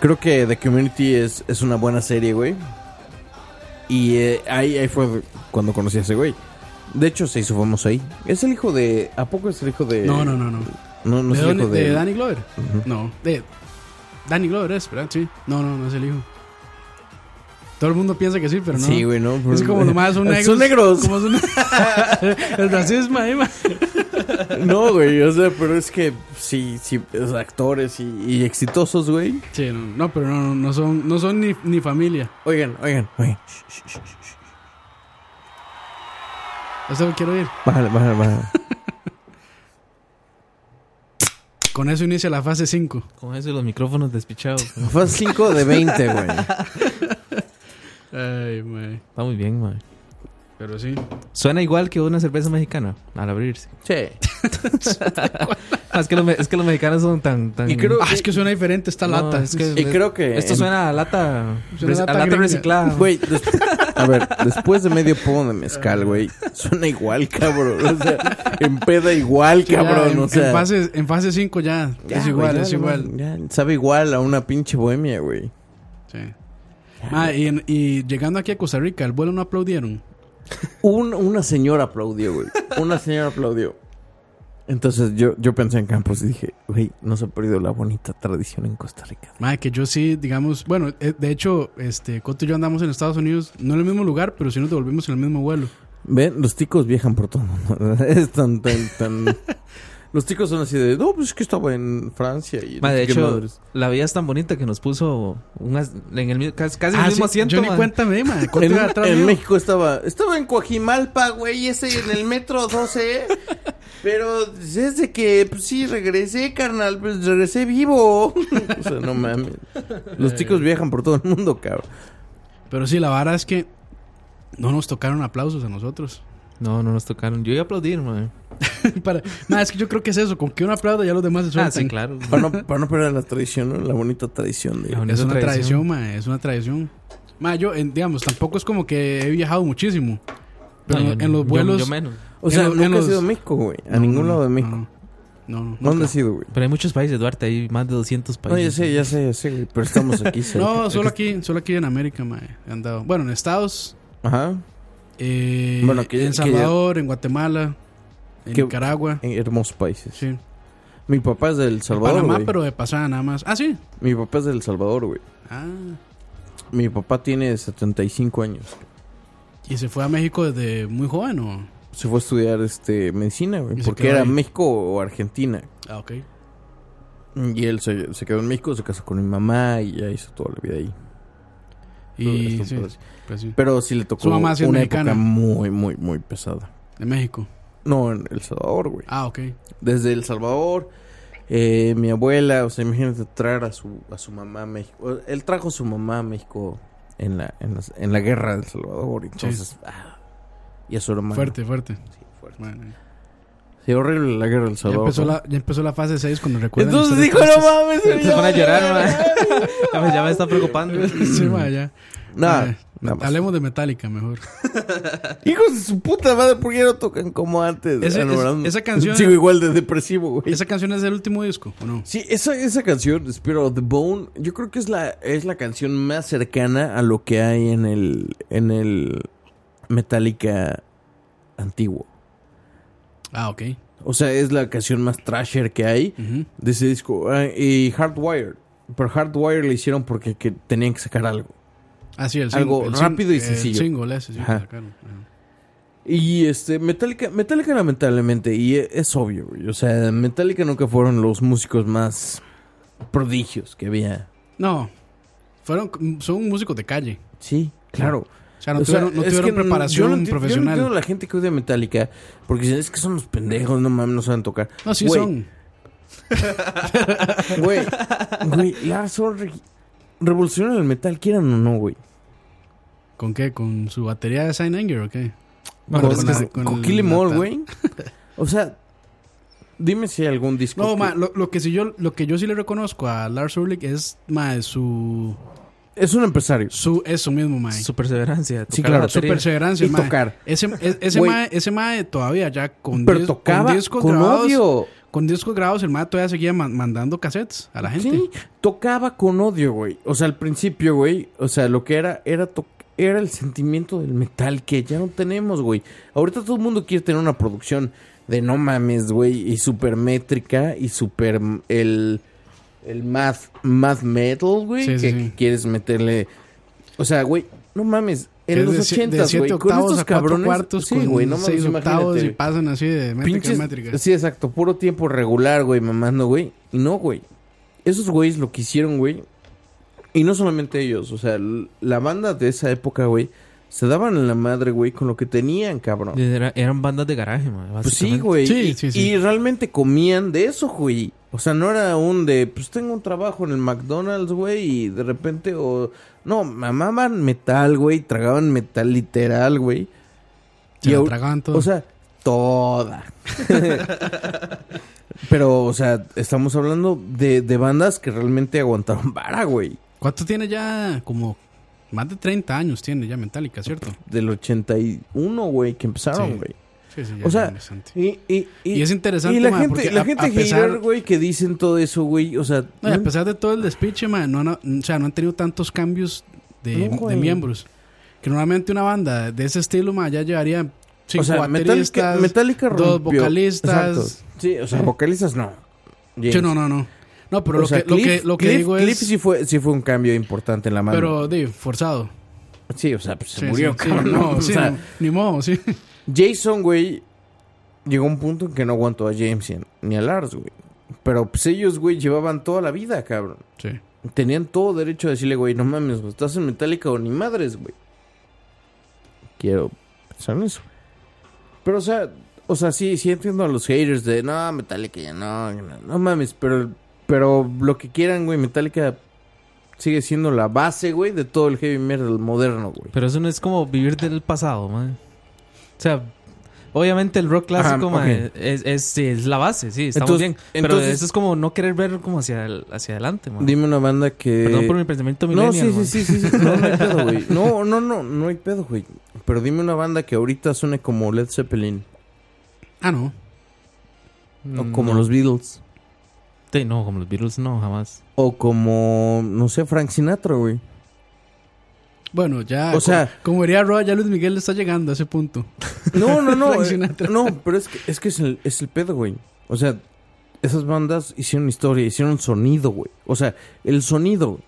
Creo que The Community es, es una buena serie, güey. Y eh, ahí, ahí fue cuando conocí a ese güey. De hecho, se hizo famoso ahí. Es el hijo de... ¿A poco es el hijo de...? No, no, no, no. No, no ¿De, es el hijo de... de Danny Glover? No. De Danny Glover es, ¿verdad? Sí. No, no, no es el hijo. Todo el mundo piensa que sí, pero no. Sí, güey, ¿no? Es como nomás [laughs] son negros. Son negros. Como son... [laughs] el racismo ahí. [laughs] No, güey, o sea, pero es que sí, sí, o sea, actores y, y exitosos, güey. Sí, no, no, pero no, no son, no son ni, ni familia. Oigan, oigan, oigan. Eso quiero oír. Bájale, bájale, bájale. Con eso inicia la fase 5. Con eso y los micrófonos despichados. Fue 5 de 20, güey. [laughs] Ay, mae. Está muy bien, man. Pero sí. Suena igual que una cerveza mexicana al abrirse. Sí. [laughs] Es, que los, me- es que los mexicanos son tan... tan Y creo- Ah, es que suena diferente esta No, lata. es que- Y creo que... Esto en- suena a lata, Suena a lata reciclada. Güey, des- a ver, después de medio pomo de mezcal, güey, suena igual, cabrón. O sea, empeda igual, Sí, ya, cabrón. en, o sea, en fase, en fase 5 ya, ya, es igual, es igual. ya, sabe igual a una pinche bohemia, güey. Sí. Ah, y, en- y llegando aquí a Costa Rica, el vuelo no aplaudieron. Un- una señora aplaudió, güey. Una señora aplaudió. Entonces yo, yo pensé en Campos y dije, güey, no se ha perdido la bonita tradición en Costa Rica. Que yo sí, digamos, bueno, eh, de hecho, este, Coto y yo andamos en Estados Unidos, no en el mismo lugar, pero sí nos devolvimos en el mismo vuelo. Ven, los ticos viajan por todo el mundo. [laughs] Es tan, tan, tan... [laughs] Los ticos son así de, no, pues es que estaba en Francia y... Ma, de hecho, madres". la vida es tan bonita que nos puso un as- en el, casi, casi el Ah, mismo sí, asiento. yo ni ma. cuenta me [laughs] En, atrás. México estaba, estaba en Coajimalpa, güey, ese en el metro 12. Pero desde que, pues sí, regresé, carnal, pues regresé vivo. [laughs] o sea, no mames. Los ticos viajan por todo el mundo, cabrón. Pero sí, la vara es que no nos tocaron aplausos a nosotros. No, no nos tocaron. Yo iba a aplaudir, man. [laughs] Para, nada, es que yo creo que es eso, con que uno aplauda ya los demás se sueltan. Ah, sí, claro. Para no, para no perder la tradición, ¿no? La bonita tradición de... La bonita Es una tradición. tradición, ma, es una tradición. Ma, yo, en- digamos, tampoco es como que he viajado muchísimo. Pero No, yo en no. los vuelos... yo menos. O sea, los- nunca en has los- ido a México, güey. A No, ningún no, lado de no, México. No, no. ¿Dónde nunca. has ido, güey? Pero hay muchos países, Duarte. Hay más de 200 No, países. ya sé, ya sé, ya sé, güey. Pero estamos aquí. [laughs] No, solo aquí, solo aquí en América, ma, he andado. Bueno, en Estados, Ajá. Eh, Bueno, que- en que Salvador, en Guatemala, en Que- Nicaragua. En hermosos países. Sí. Mi papá es del En Salvador, Panamá, pero de pasada nada más. Ah, sí. Mi papá es del Salvador, güey. Ah. Mi papá tiene 75 años. ¿Y se fue a México desde muy joven o...? Se fue a estudiar este medicina, güey. Porque era ahí. México o Argentina. Ah, ok. Y él se, se quedó en México, se casó con mi mamá y ya hizo toda la vida ahí. Y sí, pues. sí. Pero sí le tocó una mexicana. época muy, muy, muy pesada. De México. No, en El Salvador, güey. Ah, ok. Desde El Salvador, eh, mi abuela, o sea, imagínate traer a su, a su mamá a México. Él trajo a su mamá a México en la, en las- en la guerra del Salvador. Entonces, ah, y a su hermano. Fuerte, fuerte. Sí, fuerte. Bueno, Sí, horrible la guerra del ya, Salvador. empezó ¿no? la, ya empezó la fase 6 cuando recuerdan. Entonces dijo, no mames. [laughs] Se pone a llorar, man. [laughs] ya, me, ya está preocupando. [laughs] Sí, ma, ya. Nada, Eh, nada más. Hablemos de Metallica mejor. Hijos de su puta madre, ¿por qué no tocan como antes? Ese- Ah, esa canción- Sigo igual de depresivo, güey. ¿Esa canción es del último disco o no? Sí, esa, esa canción, Spirit of the Bone, yo creo que es la, es la canción más cercana a lo que hay en el, en el Metallica antiguo. Ah, ok. O sea, es la canción más trasher que hay de ese disco. Ah, y Hardwired. Pero Hardwired le hicieron porque que tenían que sacar algo. Ah, sí, el Algo el rápido y sencillo. El single ese, sí, sacaron. Y este, Metallica, Metallica lamentablemente, y e- es obvio, güey. O sea, Metallica nunca fueron los músicos más prodigios que había. No. Fueron, son músicos de calle. Sí, claro. O sea, no O sea, tuvieron, no es tuvieron yo preparación no enti- Yo no profesional. entiendo la gente que odia Metallica, porque dicen, es que son los pendejos, no mames, no saben tocar. No, sí son. [laughs] Güey, güey, Lars Ulrich revolucionaron el metal, quieran o no, güey. ¿Con qué? ¿Con su batería de Sign Anger o qué? Con, Bueno, con, la- con con Kill 'Em güey. [laughs] O sea, dime si hay algún disco. No, que- ma, lo, lo que sí yo, lo que yo sí le reconozco a Lars Ulrich es ma, su, Es un empresario. su eso mismo, ma. Su perseverancia. Sí, claro, Su perseverancia, Y ma. tocar. Ese, e- ese, Güey. mae, ese mae todavía ya con, Pero tocaba con discos con grabados, odio. con discos grabados, el mae todavía seguía man- mandando cassettes a la gente. Sí, tocaba con odio, güey. O sea, al principio, güey, o sea, lo que era era to- era el sentimiento del metal que ya no tenemos, güey. Ahorita todo el mundo quiere tener una producción de no mames, güey, y super métrica y super el el math math metal, güey, Sí, que, sí, que quieres meterle O sea, güey, no mames, en los ochentas, güey, con estos cabrones, cuartos sí, güey, no mames, imagínate. y pasan así de métrica métrica. Sí, exacto, puro tiempo regular, güey, mamando, güey. Y no, güey. Esos güeyes lo que hicieron, güey. Y no solamente ellos, o sea, la banda de esa época, güey, se daban en la madre, güey, con lo que tenían, cabrón. Era- eran bandas de garaje, man, Pues sí, güey. Sí, y, sí, sí. y realmente comían de eso, güey. O sea, no era un de, pues tengo un trabajo en el McDonald's, güey, y de repente, o... No, mamaban metal, güey, tragaban metal literal, güey. Se Y au- tragaban todo. O sea, toda. [laughs] Pero, o sea, estamos hablando de, de bandas que realmente aguantaron vara, güey. ¿Cuánto tiene ya? Como más de 30 años tiene ya Metallica, ¿cierto? Del 81, güey, que empezaron, güey. Sí, sí, ya O sea, es bastante. Y, y, Y es interesante, Y la ma, gente, porque la a- gente a pesar- güey, que dicen todo eso, güey. O sea, No, y a pesar de todo el despiche, man, no, o sea, no han tenido tantos cambios de, miembros. Que normalmente una banda de ese estilo, man, ya llevaría cinco o sea, Metallica, Metallica dos vocalistas. Exacto. Sí, o sea, vocalistas no. Sí, no, no, no. No, pero lo, sea, que, lo Cliff- que, lo que Cliff- digo Cliff es... sí fue, sí fue un cambio importante en la mano. pero, di, forzado. sí, o sea, pues se Sí, murió, sí, cabrón. no, O sea, no, ni modo, sí. Jason, güey, llegó a un punto en que no aguantó a James ni a- ni a Lars, güey. Pero pues ellos, güey, llevaban toda la vida, cabrón. Sí. Tenían todo derecho a decirle, güey, no mames, güey, estás en Metallica o ni madres, güey. Quiero pensar en eso. Pero, o sea, o sea, sí, sí entiendo a los haters de, no, Metallica ya no, no, no mames, pero, pero lo que quieran, güey, Metallica sigue siendo la base, güey, de todo el heavy metal moderno, güey. Pero eso no es como vivir del pasado, man. O sea, obviamente el rock clásico, Ajá, man, es, es, sí, es la base, sí, estamos Entonces- bien. Pero entonces- eso es como no querer ver como hacia, el- hacia adelante, man. Dime una banda que... Perdón por mi pensamiento No, sí, man. sí, sí, sí, sí. No, no hay pedo, güey. No, no, no, no hay pedo, güey. Pero dime una banda que ahorita suene como Led Zeppelin. Ah, no. O Mm, como no. los Beatles. Sí, no, como los Beatles, no, jamás. O como, no sé, Frank Sinatra, güey. Bueno, ya. O sea- co- como diría Roa, ya Luis Miguel está llegando a ese punto. No, no, no. [laughs] Frank eh, Sinatra. no, pero es que, es que es el, es el pedo, güey. O sea, esas bandas hicieron historia, hicieron sonido, güey. O sea, el sonido.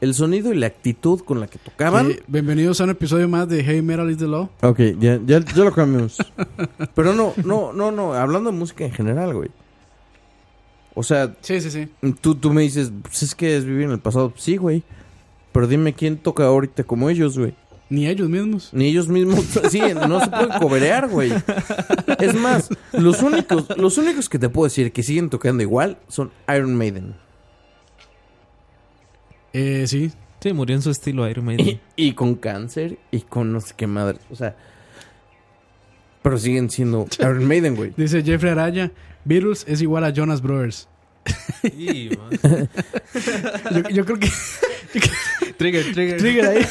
El sonido y la actitud con la que tocaban. Eh, bienvenidos a un episodio más de Heavy Metal is the Law. Ok, ya, ya, ya lo cambiamos. [laughs] Pero no, no, no, no. Hablando de música en general, güey. O sea, Sí, sí, sí. tú, tú me dices, pues es que es vivir en el pasado. Sí, güey. Pero dime quién toca ahorita como ellos, güey. Ni ellos mismos. Ni ellos mismos. [laughs] Sí, no se pueden coberear, güey. Es más, los únicos, los únicos que te puedo decir que siguen tocando igual son Iron Maiden. Eh, sí. Sí, murió en su estilo Iron Maiden. Y, y con cáncer y con no sé qué madre. O sea. Pero siguen siendo [laughs] Iron Maiden, güey. Dice Jeffrey Araya, Beatles es igual a Jonas Brothers. Sí. [laughs] Yo, yo creo que Trigger, trigger. Trigger ahí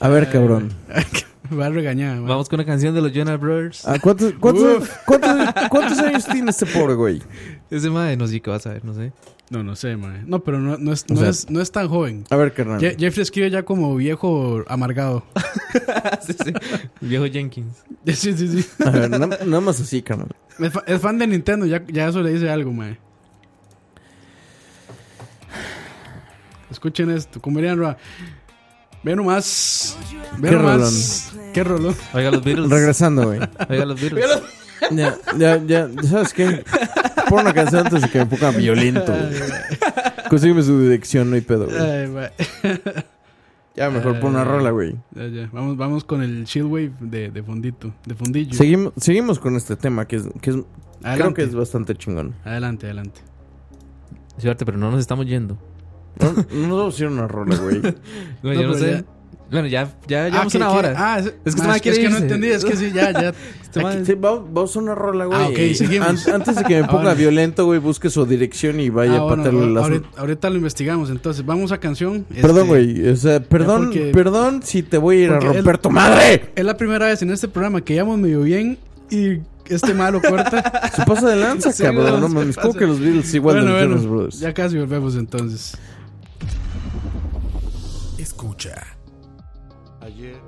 A ver, cabrón. [laughs] va a regañar. va. Vamos con una canción de los Jonas Brothers. ¿A cuántos, cuántos, cuántos, cuántos años tiene este pobre güey? Ese madre, no sé qué vas a ver, no sé. No, no sé, man. No, pero no, no, es, no, sea- es, no es tan joven. A ver, carnal. Je- Jeffrey escribe ya como viejo amargado. [laughs] sí, sí. Viejo Jenkins. [laughs] Sí, sí, sí. A ver, na- nada más así, carnal. Es, fa- es fan de Nintendo, ya, ya eso le dice algo, man. Escuchen esto, como dirían Roa. Ve nomás. Ve Qué nomás. Qué rolón. Oiga los Beatles. Regresando, güey. Oiga los Beatles. [laughs] Ya, ya, ya, ¿sabes qué? Pon una canción antes de que me ponga violento, güey. Consígueme su dirección, no hay pedo, güey. Ay. Ya, mejor pon una rola, güey. Ya, ya. Vamos, vamos con el chill wave de, de fondito. De fondillo. Seguimos, seguimos con este tema que es, que es creo Adelante. que es bastante chingón. Adelante, adelante. Suerte, pero no nos estamos yendo. No, no nos vamos a hacer una rola, güey. [laughs] No, yo no pero sé. ya- Bueno, ya, ya Ah, llevamos ¿qué- una qué? hora. Ah, es, Es que este ma, man es, que, quiere es que no irse. entendí. Es que sí, ya, ya. [laughs] Este Aquí- sí, vamos, vamos a una rola, güey. Ah, ok, seguimos. An- antes de que me ponga Ahora. violento, güey, busque su dirección y vaya Ah, a bueno, patearle las... ahorita, ahorita lo investigamos. Entonces, vamos a canción. Perdón, Este, güey. O sea, perdón, porque- perdón si te voy a ir a romper tu madre. Es la primera vez en este programa que íbamos medio bien y este malo corta. [laughs] Se pasa de lanza, Sí, cabrón. no, mames. pasa. ¿Cómo que los Beatles igual bueno, de los bueno, Jonas Brothers? ya casi volvemos entonces. Escucha. Ayer.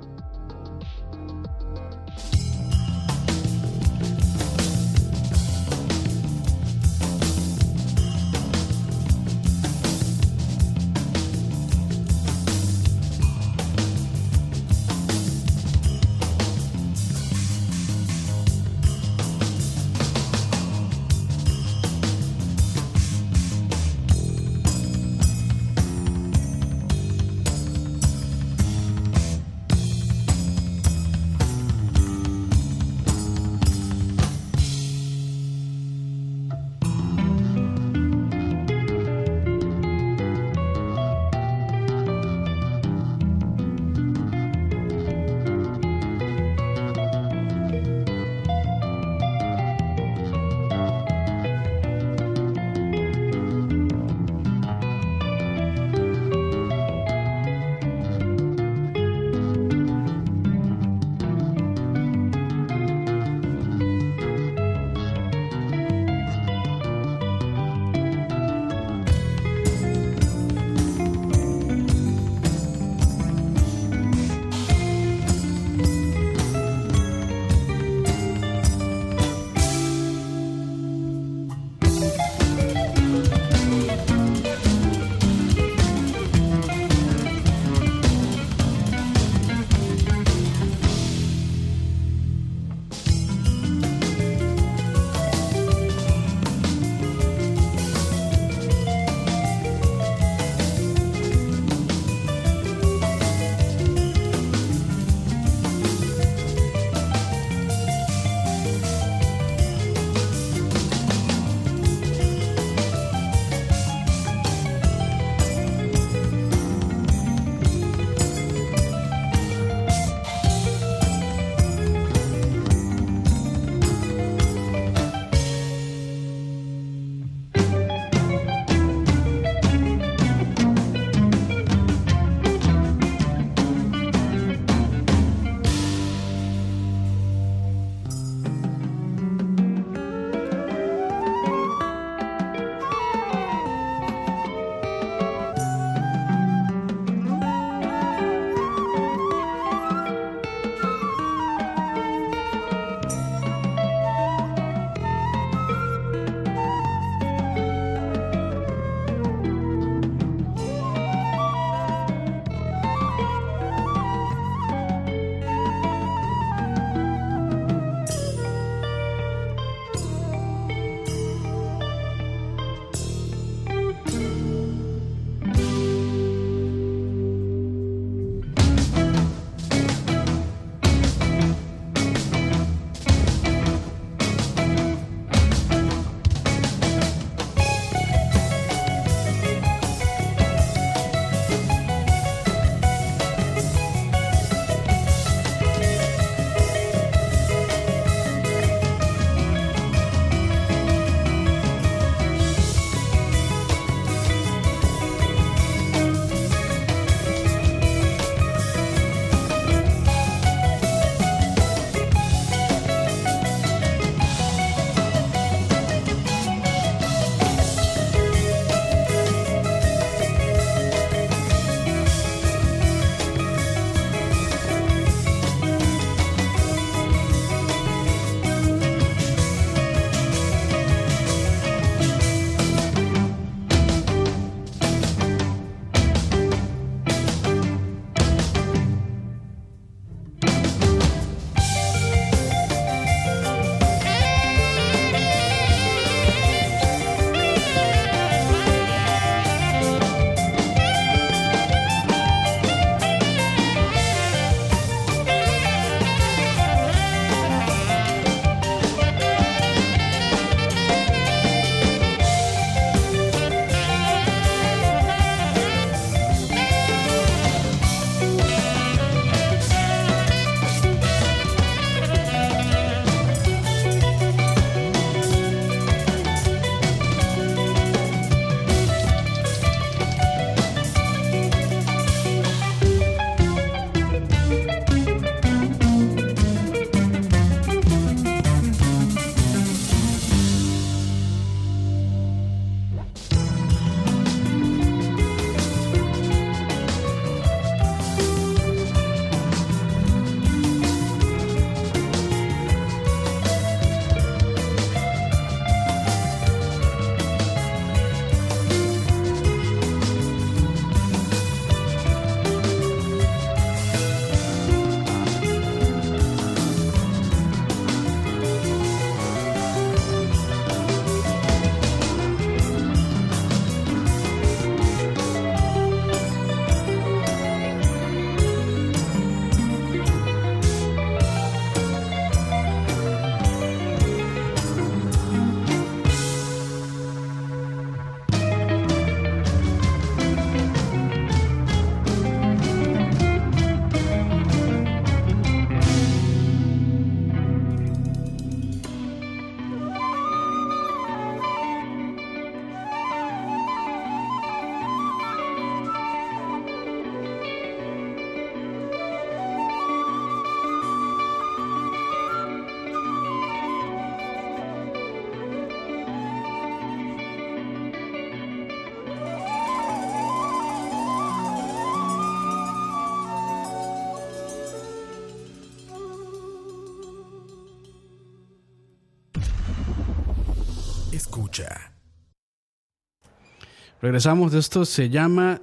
Regresamos. Esto se llama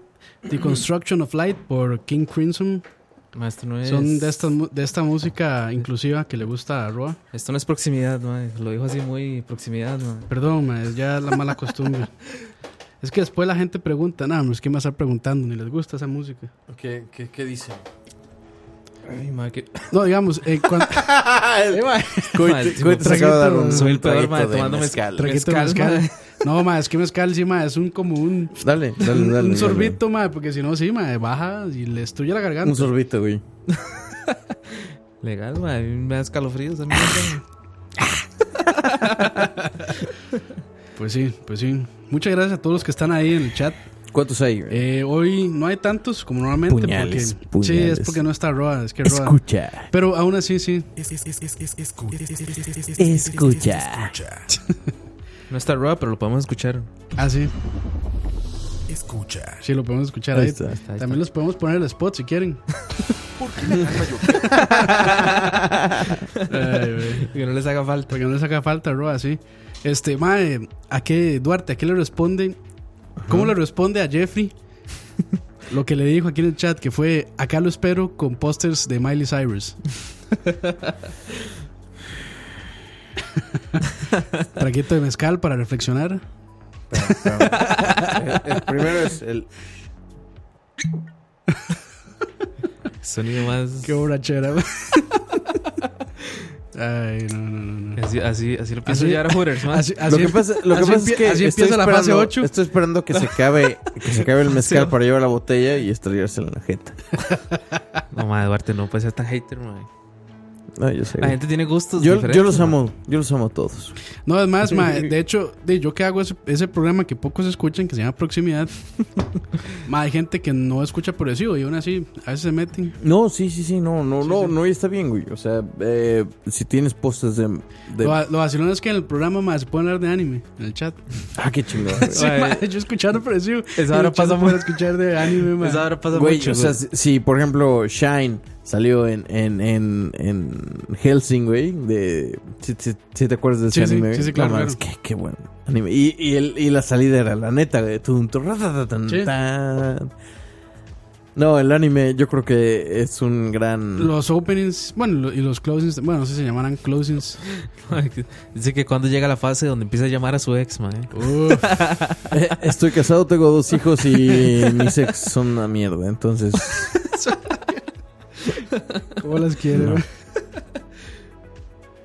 The Construction of Light por King Crimson. Maestro, no es. Son de esta, mu- de esta música inclusiva que le gusta a Roa. Esto no es proximidad, mae. Lo dijo así muy proximidad, mae. Perdón, ma, es ya la mala costumbre. [laughs] es que después la gente pregunta, nada, no es que me va a estar preguntando, ni les gusta esa música. ¿Qué, qué, qué dice? Ay, mae, que. No, digamos, eh, cuando, [laughs] de Soy el peor, traguito mae, de tomando mezcal. mezcal. Ma. No, ma, es que mezcal, sí, ma, es un como un, Dale, dale, un, dale. un dale. sorbito, ma, porque si no, sí, ma, baja y le destruye la garganta. Un sorbito, güey. Legal, mae. a mí Me da escalofríos. Pues sí, pues sí. Muchas gracias a todos los que están ahí en el chat. ¿Cuántos hay, güey? Eh, hoy no hay tantos como normalmente. Puñales, porque, Sí, es porque no está Roa, es que Roa. Escucha. Pero aún así, sí. Escucha. No está raw, pero lo podemos escuchar. Ah, sí. Escucha. Sí, lo podemos escuchar Ahí ahí. está. Está, ahí También los podemos poner el spot si quieren. [laughs] [laughs] Ay, güey. está. Que no les haga falta. Porque no les haga falta, Roa, sí. Este, mae, ¿a qué, Duarte, a qué le responde? ¿Cómo le responde a Jeffrey? [laughs] Lo que le dijo aquí en el chat, que fue, acá lo espero con pósters de Miley Cyrus. [laughs] Traguito de mezcal para reflexionar. el, el primero es el. Sonido más. Qué borrachera. Ay, no, no, no. no. Así, así, así lo pienso ya Hooters. Así, Lo que pasa, lo que así pasa es que así estoy empieza la fase esperando- 8. Estoy esperando que se acabe, que se acabe el mezcal para llevar la botella y estrellársela en la jeta. No, mae, Duarte, no puede ser tan hater, mae. No, yo sé. La gente tiene gustos Yo, diferentes. yo los amo, yo los amo a todos. No, es más, [laughs] mae, de hecho, de, yo que hago ese, ese programa que pocos escuchan, que se llama Proximidad, [laughs] mae, hay gente que no escucha por eso y aún así, a veces se meten. No, sí, sí, sí, no, no, Sí, no, sí. no, y está bien, güey. O sea, eh, si tienes postes de, de- Lo, va- lo vacilón es que en el programa mae, se puede hablar de anime, en el chat. Ah, qué chingón. [laughs] Sí, mae, yo escuchando por eso. esa hora pasa muy- escuchar de anime, mae. Esa hora pasa Güey, mucho, o sea, güey. si, si, por ejemplo Shine salió en, en, en, en Helsing, güey, de... Si, si- si te acuerdas de ese Sí, anime. sí, sí, claro, No. Qué, qué buen anime. Y, y, el, y la salida era la neta, güey. No, el anime yo creo que es un gran... Los openings, bueno, lo- y los closings, bueno, no sé si se llamarán closings. [laughs] Dice que cuando llega la fase donde empieza a llamar a su ex. Uf, [laughs] Eh, estoy casado, tengo dos hijos y [laughs] mis ex son una mierda, entonces... ¿cómo las quiere, güey?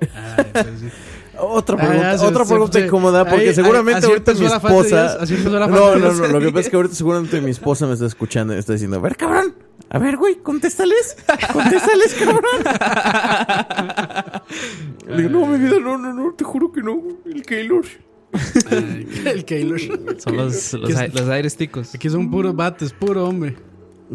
[laughs] Ay, pues sí. Otra Ah, pregunta, ya, otra se- pregunta se- incómoda, porque ahí- seguramente ahorita mi esposa... 10, así empezó la [laughs] fase No, no, 10. no, lo que pasa es que ahorita seguramente mi esposa me está escuchando y me está diciendo, a ver, cabrón, a ver, güey, contéstales, contéstales, cabrón. Le digo, no, mi vida, no, no, no, te juro que no, el Keylor. [laughs] El Keylor. Son los, los, los aires ticos. Aquí son puros bates, puro hombre.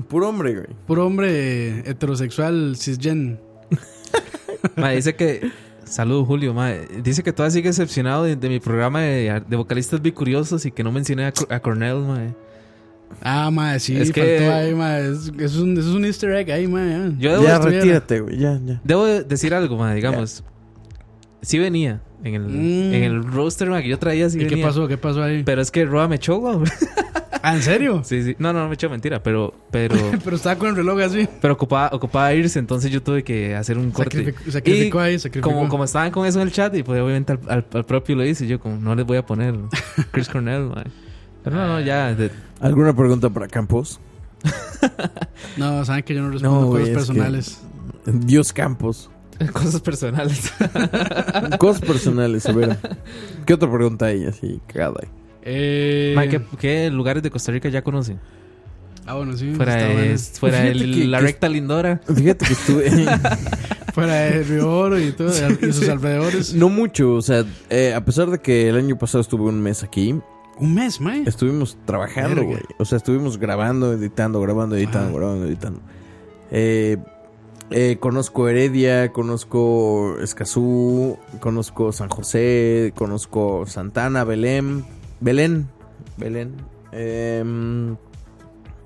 Puro hombre, güey. Puro hombre heterosexual cisgen. [laughs] Mae, dice que. Saludos, Julio. Mae. Dice que todavía sigue decepcionado de, de mi programa de, de vocalistas bicuriosos y que no mencioné a, a Cornell, mae. Ah, madre, sí, Es que- faltó ahí, madre. Es, es un, es un easter egg ahí, madre. Yo debo, Ya, retírate, güey, ya, ya. debo de decir algo, mae, digamos. Sí venía. En el, Mm. en el roster, que yo traía, sí ¿Y qué venía. pasó? ¿Qué pasó ahí? Pero es que Roa me echó, güey. [laughs] Ah, ¿en serio? Sí, sí. No, no, no me echó mentira, pero. Pero. [laughs] Pero estaba con el reloj así. pero ocupaba, ocupaba irse, entonces yo tuve que hacer un corte. Sacrificó, sacrificó Y ahí, sacrificó. Como, como estaban con eso en el chat, y pues obviamente al, al- al propio lo hice, yo como no les voy a poner [laughs] Chris Cornell, mae. Pero no, no, ya. de- ¿Alguna pregunta para Campos? No, saben que yo no respondo No, cosas es que- personales. Dios Campos. [laughs] cosas personales. [laughs] Cosas personales, a ver. ¿Qué otra pregunta hay así, cagada ahí? Eh, Mae, ¿qué, qué lugares de Costa Rica ya conocen? Ah, bueno, sí. Fuera, de, bueno. fuera que- la que- recta lindora. Fíjate que estuve... [laughs] Fuera de Río Oro y todo, y sus alrededores. no mucho, o sea, eh, a pesar de que el año pasado estuve un mes aquí, Un mes, mae. estuvimos trabajando, güey. O sea, estuvimos grabando, editando, grabando, editando, Ajá. grabando, editando. Eh, eh, conozco Heredia, conozco Escazú, conozco San José, conozco Santana, Belén, Belén, Belén. Em,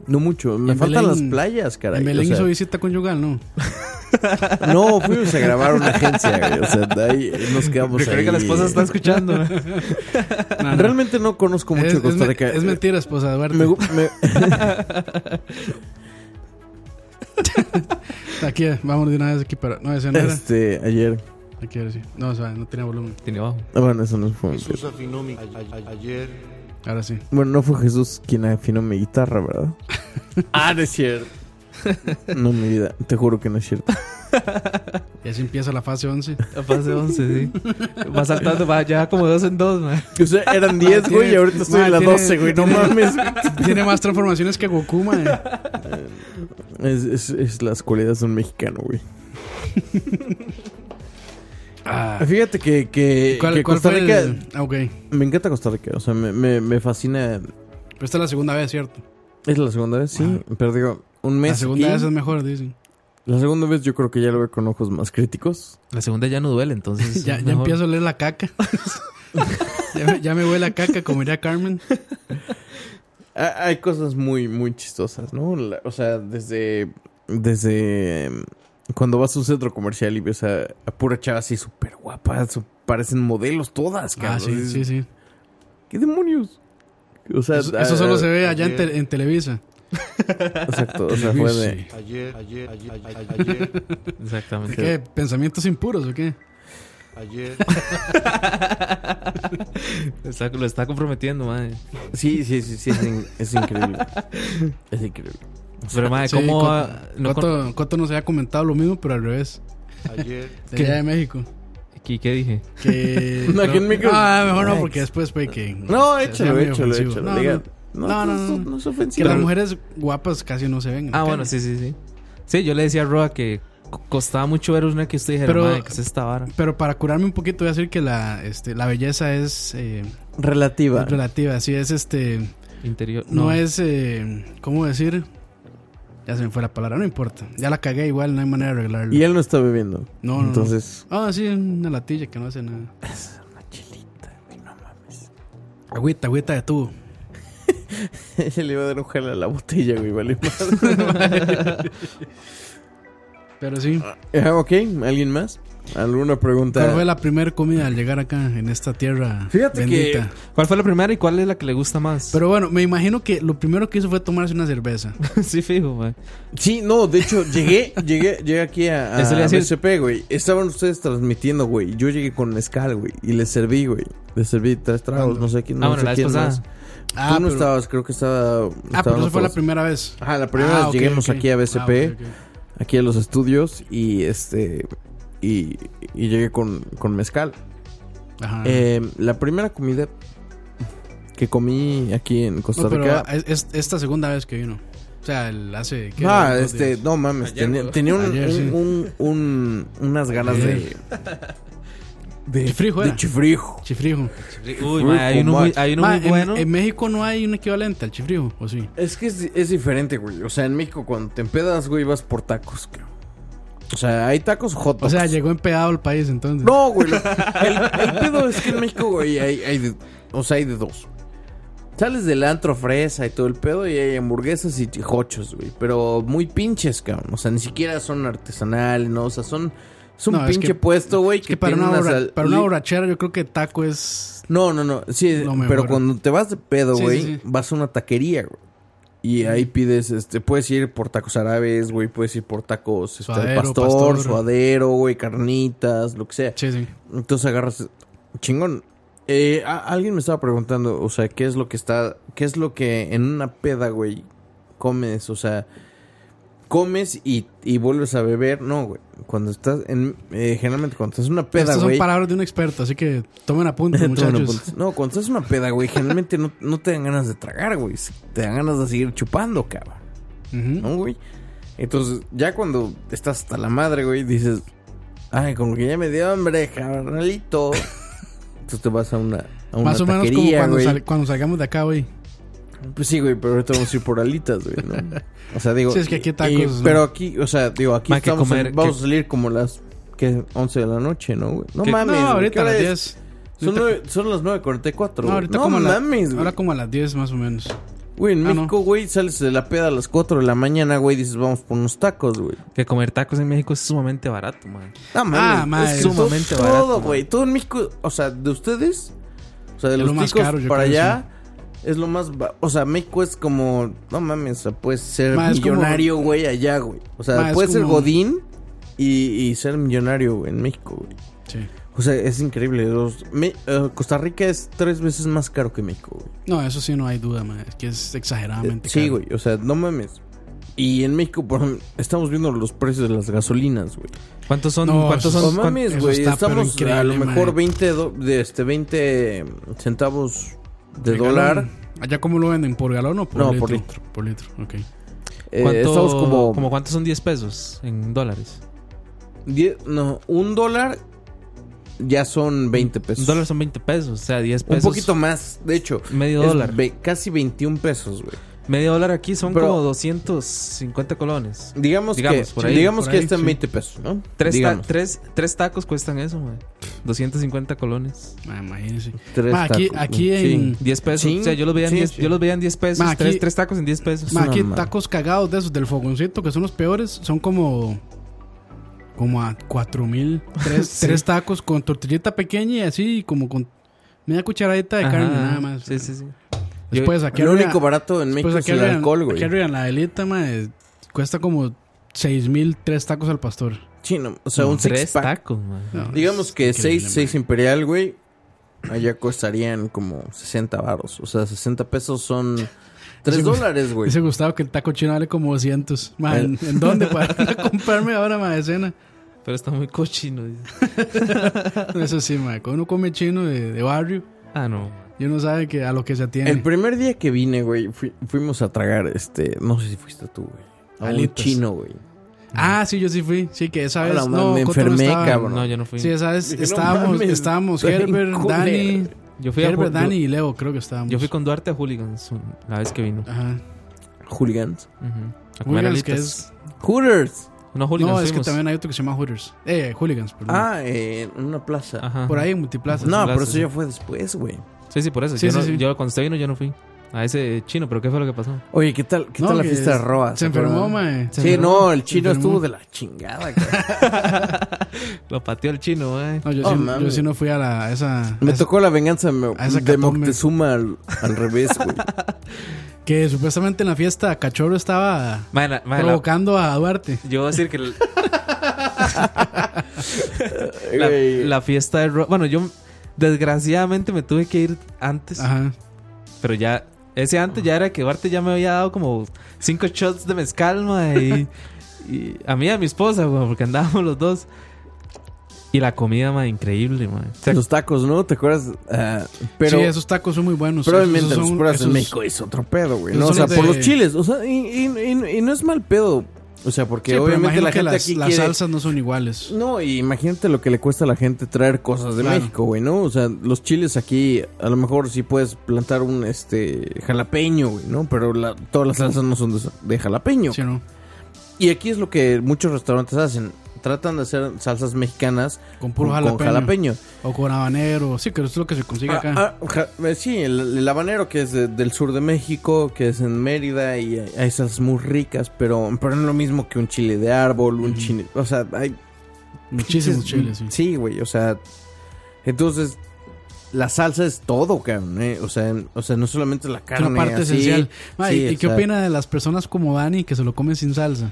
no mucho, me En faltan Belén- las playas, caray. en Belén o sea, hizo visita conyugal, ¿no? [laughs] No, fuimos a grabar una agencia, güey. O sea, de ahí nos quedamos ahí. que la esposa está escuchando. ¿no? [laughs] No, no. Realmente no conozco mucho es, Costa Rica. es mentira, esposa. Me, me- [laughs] [laughs] Aquí, vamos de una vez aquí para. No, ese no era. este, ayer. Aquí era sí. No, o sea, no tenía volumen. Tiene bajo. Ah, Bueno, eso no fue. Jesús afinó mi ayer. Ahora sí. Bueno, no fue Jesús quien afinó mi guitarra, ¿verdad? ah, no es cierto. No, mi vida, te juro que no es cierto. Y así empieza la fase 11. La fase 11, sí. Va saltando, va ya como dos en dos, man. O sea, eran 10, güey, y ahorita estoy en la tiene- 12, güey. No tiene- mames. Tiene más transformaciones que Goku, man. Es, es, es las cualidades de un mexicano, güey. Ah, Fíjate que, que, ¿Cuál, que cuál Costa Rica. el- Ah, ok. Me encanta Costa Rica. O sea, me, me, me fascina. Pero esta es la segunda vez, ¿cierto? Es la segunda vez, sí. Pero digo, un mes. La segunda vez es mejor, dicen. La segunda vez yo creo que ya lo veo con ojos más críticos. La segunda ya no duele, entonces. [laughs] Ya, ya empiezo a oler la caca. [laughs] ya, me, ya me huele a caca, como diría Carmen. Ha- Hay cosas muy, muy chistosas, ¿no? La- o sea, desde. Desde. em, Cuando vas a un centro comercial y ves a, a pura chava así súper guapa, su- parecen modelos todas, cabrón. Ah, sí, sí, sí. ¿Qué demonios? O sea, Eso, eso solo ah, se ve allá en, ayer. te- en Televisa. [laughs] Exacto, o sea, fue de. Sí. Ayer, ayer, ayer, ayer, ayer, [laughs] Exactamente. ¿Qué? ¿Pensamientos impuros o qué? ayer. [laughs] Está- lo está comprometiendo, man. Sí, sí, sí, sí, es, in- es increíble. Es increíble. Pero, Sí, ¿cómo Coto- va- no con- Coto, Coto nos había comentado lo mismo, pero al revés. Ayer, De ¿Qué? allá de México. ¿Qué, qué dije? Que. No, que en México- Ah, mejor no, porque después puede que. No, échalo, échalo, échalo. No, no. No, No, no, no, no, no. es Que ofensivo. las mujeres guapas casi no se ven. Ah, bueno, sí, sí, sí. Sí, yo le decía a Roa que co- costaba mucho ver una que usted dijera, Pero- "Mae, ¿qué es esta vara? Pero para curarme un poquito, voy a decir que la, este, la belleza es eh, Relativa. relativa. Así es, este. Interior. No, es. Eh, ¿Cómo decir? Ya se me fue la palabra, no importa. Ya la cagué igual, no hay manera de arreglarlo. Y él no está bebiendo. No, no, no. Entonces. Ah, sí, una latilla que no hace nada. Una chilita, no mames. Agüita, agüita de tubo. Ella [laughs] le iba a dar un jale a la botella, güey, vale madre. Pero sí. Ah, ok, ¿alguien más? ¿Alguna pregunta? ¿Cuál fue la primera comida al llegar acá en esta tierra Fíjate que-? ¿Cuál fue la primera y cuál es la que le gusta más? Pero bueno, me imagino que lo primero que hizo fue tomarse una cerveza. [laughs] sí, fijo, man. Sí, no, de hecho, llegué, llegué, llegué aquí a, [laughs] a a. BCP, güey. Estaban ustedes transmitiendo, güey. Yo llegué con mezcal, güey. Y les serví, güey. Les serví tres tragos, no sé quién, Ah, no bueno, sé quién más. Ah, Tú no pero, estabas, creo que estaba... ah, pero eso fue la primera vez. Ajá, la primera Ah, vez ok, lleguemos ok. aquí a BCP, Ah, ok, ok. aquí a los estudios, y este... Y, y llegué con, con mezcal. Ajá. Eh, la primera comida que comí aquí en Costa No, pero Rica... es, es- esta segunda vez que vino. O sea, el hace. ¿qué? Ah, este, días. no mames, Ayer, tenía, tenía un, Ayer, un- sí. un- un- unas ganas de, Ayer. de [laughs] Chifrijo de era. chifrijo. Chifrijo. Uy, man, hay uno, muy, hay uno Ma, muy en, bueno. en México no hay un equivalente al chifrijo, ¿o sí? Es que es, es diferente, güey. O sea, en México cuando te empedas, güey, vas por tacos, cabrón. O sea, hay tacos hot O sea, llegó empedado al país entonces. No, güey. lo- el, el pedo es que en México, güey, hay, hay de, o sea, hay de dos. Sales del antro fresa y todo el pedo y hay hamburguesas y hochos, güey. Pero muy pinches, cabrón. O sea, ni siquiera son artesanales, ¿no? O sea, son... Es un No, es pinche que- puesto, güey, Es que, que para una, para una borrachera yo creo que taco es... No, no, no. Sí, pero cuando te vas de pedo, güey, sí, sí. vas a una taquería, güey. Y ahí pides, este, puedes ir por tacos árabes, güey, puedes ir por tacos, este, Suadero, pastor, pastor. suadero, güey, carnitas, lo que sea. Sí, sí. Entonces agarras, chingón. Eh, a- alguien me estaba preguntando, o sea, ¿qué es lo que está, qué es lo que en una peda, güey, comes? O sea, comes y, y vuelves a beber. No, güey. Cuando estás en, eh, generalmente cuando estás en una peda, Estas son güey. palabras de un experto, así que tomen apuntes, [laughs] Tomen muchachos. apuntes. No, cuando estás en una peda, güey, generalmente no, no te dan ganas de tragar, güey. Te dan ganas de seguir chupando, cabrón. ¿No, güey? Entonces, ya cuando estás hasta la madre, güey, dices, ay, como que ya me dio hambre, carnalito. [laughs] Entonces te vas a una, a una Más o menos como taquería, cuando, sal- cuando salgamos de acá, güey. Pues sí, güey, pero ahorita vamos a ir por alitas, güey, ¿no? [laughs] O sea, digo... Sí, es que aquí y- tacos, ¿no? Pero aquí, o sea, digo, aquí que estamos comer- en- vamos que- a salir como las, ¿qué? 11 de la noche, ¿no, güey? No ¿Qué? mames, no, güey, ¿qué ahorita a las es? 10. Son, Ahorita- nueve- son las 9.44, No, güey. ahorita No como a la- mames, güey. Ahora como a las 10 más o menos. Güey, en Ah, México, güey, sales de la peda a las 4 de la mañana, güey, dices, vamos por unos tacos, güey. Que comer tacos en México es sumamente barato, man. Ah, mames, Ah, ma, es es sumamente todo, barato, Todo, güey. Todo en México, o sea, de ustedes, o sea, de Es los lo más caro, para creo, allá, es lo más. O sea, México es como. No mames, o sea, puedes ser Ma, millonario, güey, allá, güey. O sea, Ma, es puedes ser Godín y, y ser millonario güey, en México, güey. Sí. O sea, es increíble. Los, Me- eh, Costa Rica es tres veces más caro que México, güey. No, eso sí no hay duda, man. Es que es exageradamente Eh, Sí, caro. güey, o sea, no mames. Y en México, por ejemplo, estamos viendo los precios de las gasolinas, güey. ¿Cuántos son? No, ¿Cuántos son? No mames, güey. Estamos a lo mejor mae. 20, do- de este, 20 centavos de ¿El dólar. galón? ¿Allá cómo lo venden? ¿Por galón o por No, litro? por litro. Por litro, ok. Eh, ¿Cuánto- estamos como... como cuántos son 10 pesos en dólares? die- no, un dólar ya son 20 pesos. Un dólar son 20 pesos, o sea, 10 Un pesos. poquito más, de hecho. Medio es dólar. ve- casi 21 pesos, güey. Medio dólar aquí son Pero- como 250 colones. Digamos, Digamos, que, por ahí, digamos por que ahí, está en sí. 20 pesos, ¿no? Tres, ta- tres, tres tacos cuestan eso, man. 250 colones. Ma, imagínense. Tres Ma, aquí, tacos, aquí sí. en... 10 pesos. Sí, o sea, yo los veía en sí, 10, sí. yo los veía en 10 pesos. Ma, aquí- tres, tres tacos en 10 pesos. Ma, aquí madre. tacos cagados de esos del fogoncito, que son los peores, son como... Como a 4 mil. Tres, [laughs] Sí. tres tacos con tortillita pequeña y así, como con media cucharadita de Ajá, carne, nada más. Sí, sí, sí. Después aquí Lo único barato en México Pues es aquí el alcohol, güey. aquí arriba en la delita, ma, eh, cuesta como 6 mil tres tacos al pastor. Sí, no, o sea, un tres six pack. tacos, man. No, Digamos es que increíble, 6 ma. seis imperial, güey. Allá costarían como 60 varos. O sea, 60 pesos son [laughs] 3 Dice- dólares, güey. Dice Gustavo que el taco chino vale como 200. Ma, ¿en, en dónde [laughs] para comprarme ahora, ma, de cena? Pero está muy cochino. [laughs] Eso sí, ma, cuando uno come chino de, de barrio, Ah, no. Y uno sabe que a lo que se atiene. El primer día que vine, güey, fui- fuimos a tragar, este, no sé si fuiste tú, güey. A Alitas. chino, güey. Ah, sí, yo sí fui. Sí, que esa A vez. no, me no enfermé, cabrón. No, yo no fui. Sí, esa vez Dije, no estábamos, mames, estábamos Herbert. Dani, Yo fui, a, Herbert, Ju- Dani y Leo, creo que estábamos. yo fui con Duarte a Hooligans la vez que vino. Ajá. Hooligans. Ujú. A comer Hooligans, es... Hooters. No, Hooligans No, es que también hay otro que se llama Hooters. Eh, Hooligans, perdón. Ah, eh, en una plaza. Ajá. Por ahí en Multiplaza. No, pero eso sí. ya fue después, güey. Sí, sí, por eso. Sí, yo, sí, no- sí. yo cuando usted vino yo no fui. A ese chino, pero ¿qué fue lo que pasó? Oye, ¿qué tal, qué No, tal la fiesta de Roa? Se enfermó, acuerdan? ma. Sí, no, el chino estuvo de la chingada. [laughs] Lo pateó el chino, eh. No, yo, Oh, sí, mames. yo sí no fui a la a esa, Me a esa- tocó la venganza me- de. Moctezuma al, al revés, güey. [laughs] que supuestamente en la fiesta Cachorro estaba Man, la- provocando a Duarte. [laughs] yo voy a decir que la, la fiesta de Ro- Bueno, yo desgraciadamente me tuve que ir antes. Ajá. Pero ya, ese antes ya era que Duarte ya me había dado como cinco shots de mezcal, ma, y, y a mí y a mi esposa, güey, porque andábamos los dos. Y la comida, ma, increíble, ma. O sea, Los tacos, ¿no? ¿Te acuerdas? Ah, pero sí, esos tacos son muy buenos. probablemente los son- pruebas en México es otro pedo, güey. ¿no? O sea, por los chiles. O sea, y, y- y- y no es mal pedo. O sea, porque Sí, obviamente la gente las, aquí las quiere... salsas no son iguales. No, y imagínate lo que le cuesta a la gente traer cosas de Claro. México, güey, ¿no? O sea, los chiles aquí, a lo mejor sí puedes plantar un, este, jalapeño, güey, ¿no? Pero la- todas las salsas no son de, de jalapeño. ¿Sí no? Y aquí es lo que muchos restaurantes hacen. Tratan de hacer salsas mexicanas Con puro con jalapeño. O con habanero. Sí, que eso es lo que se consigue acá. Ah, ah, ja- eh, sí, el, el habanero que es de- del sur de México, que es en Mérida y hay, hay salsas muy ricas, pero, pero no es lo mismo que un chile de árbol, un chile... O sea, hay Muchísimos chiles, sí. Sí, güey, o sea, entonces la salsa es todo, cabrón, ¿eh? O sea, o sea, no solamente la Es carne una parte así. esencial. Sí, ¿Y, qué sea, opina de las personas como Dani que se lo comen sin salsa?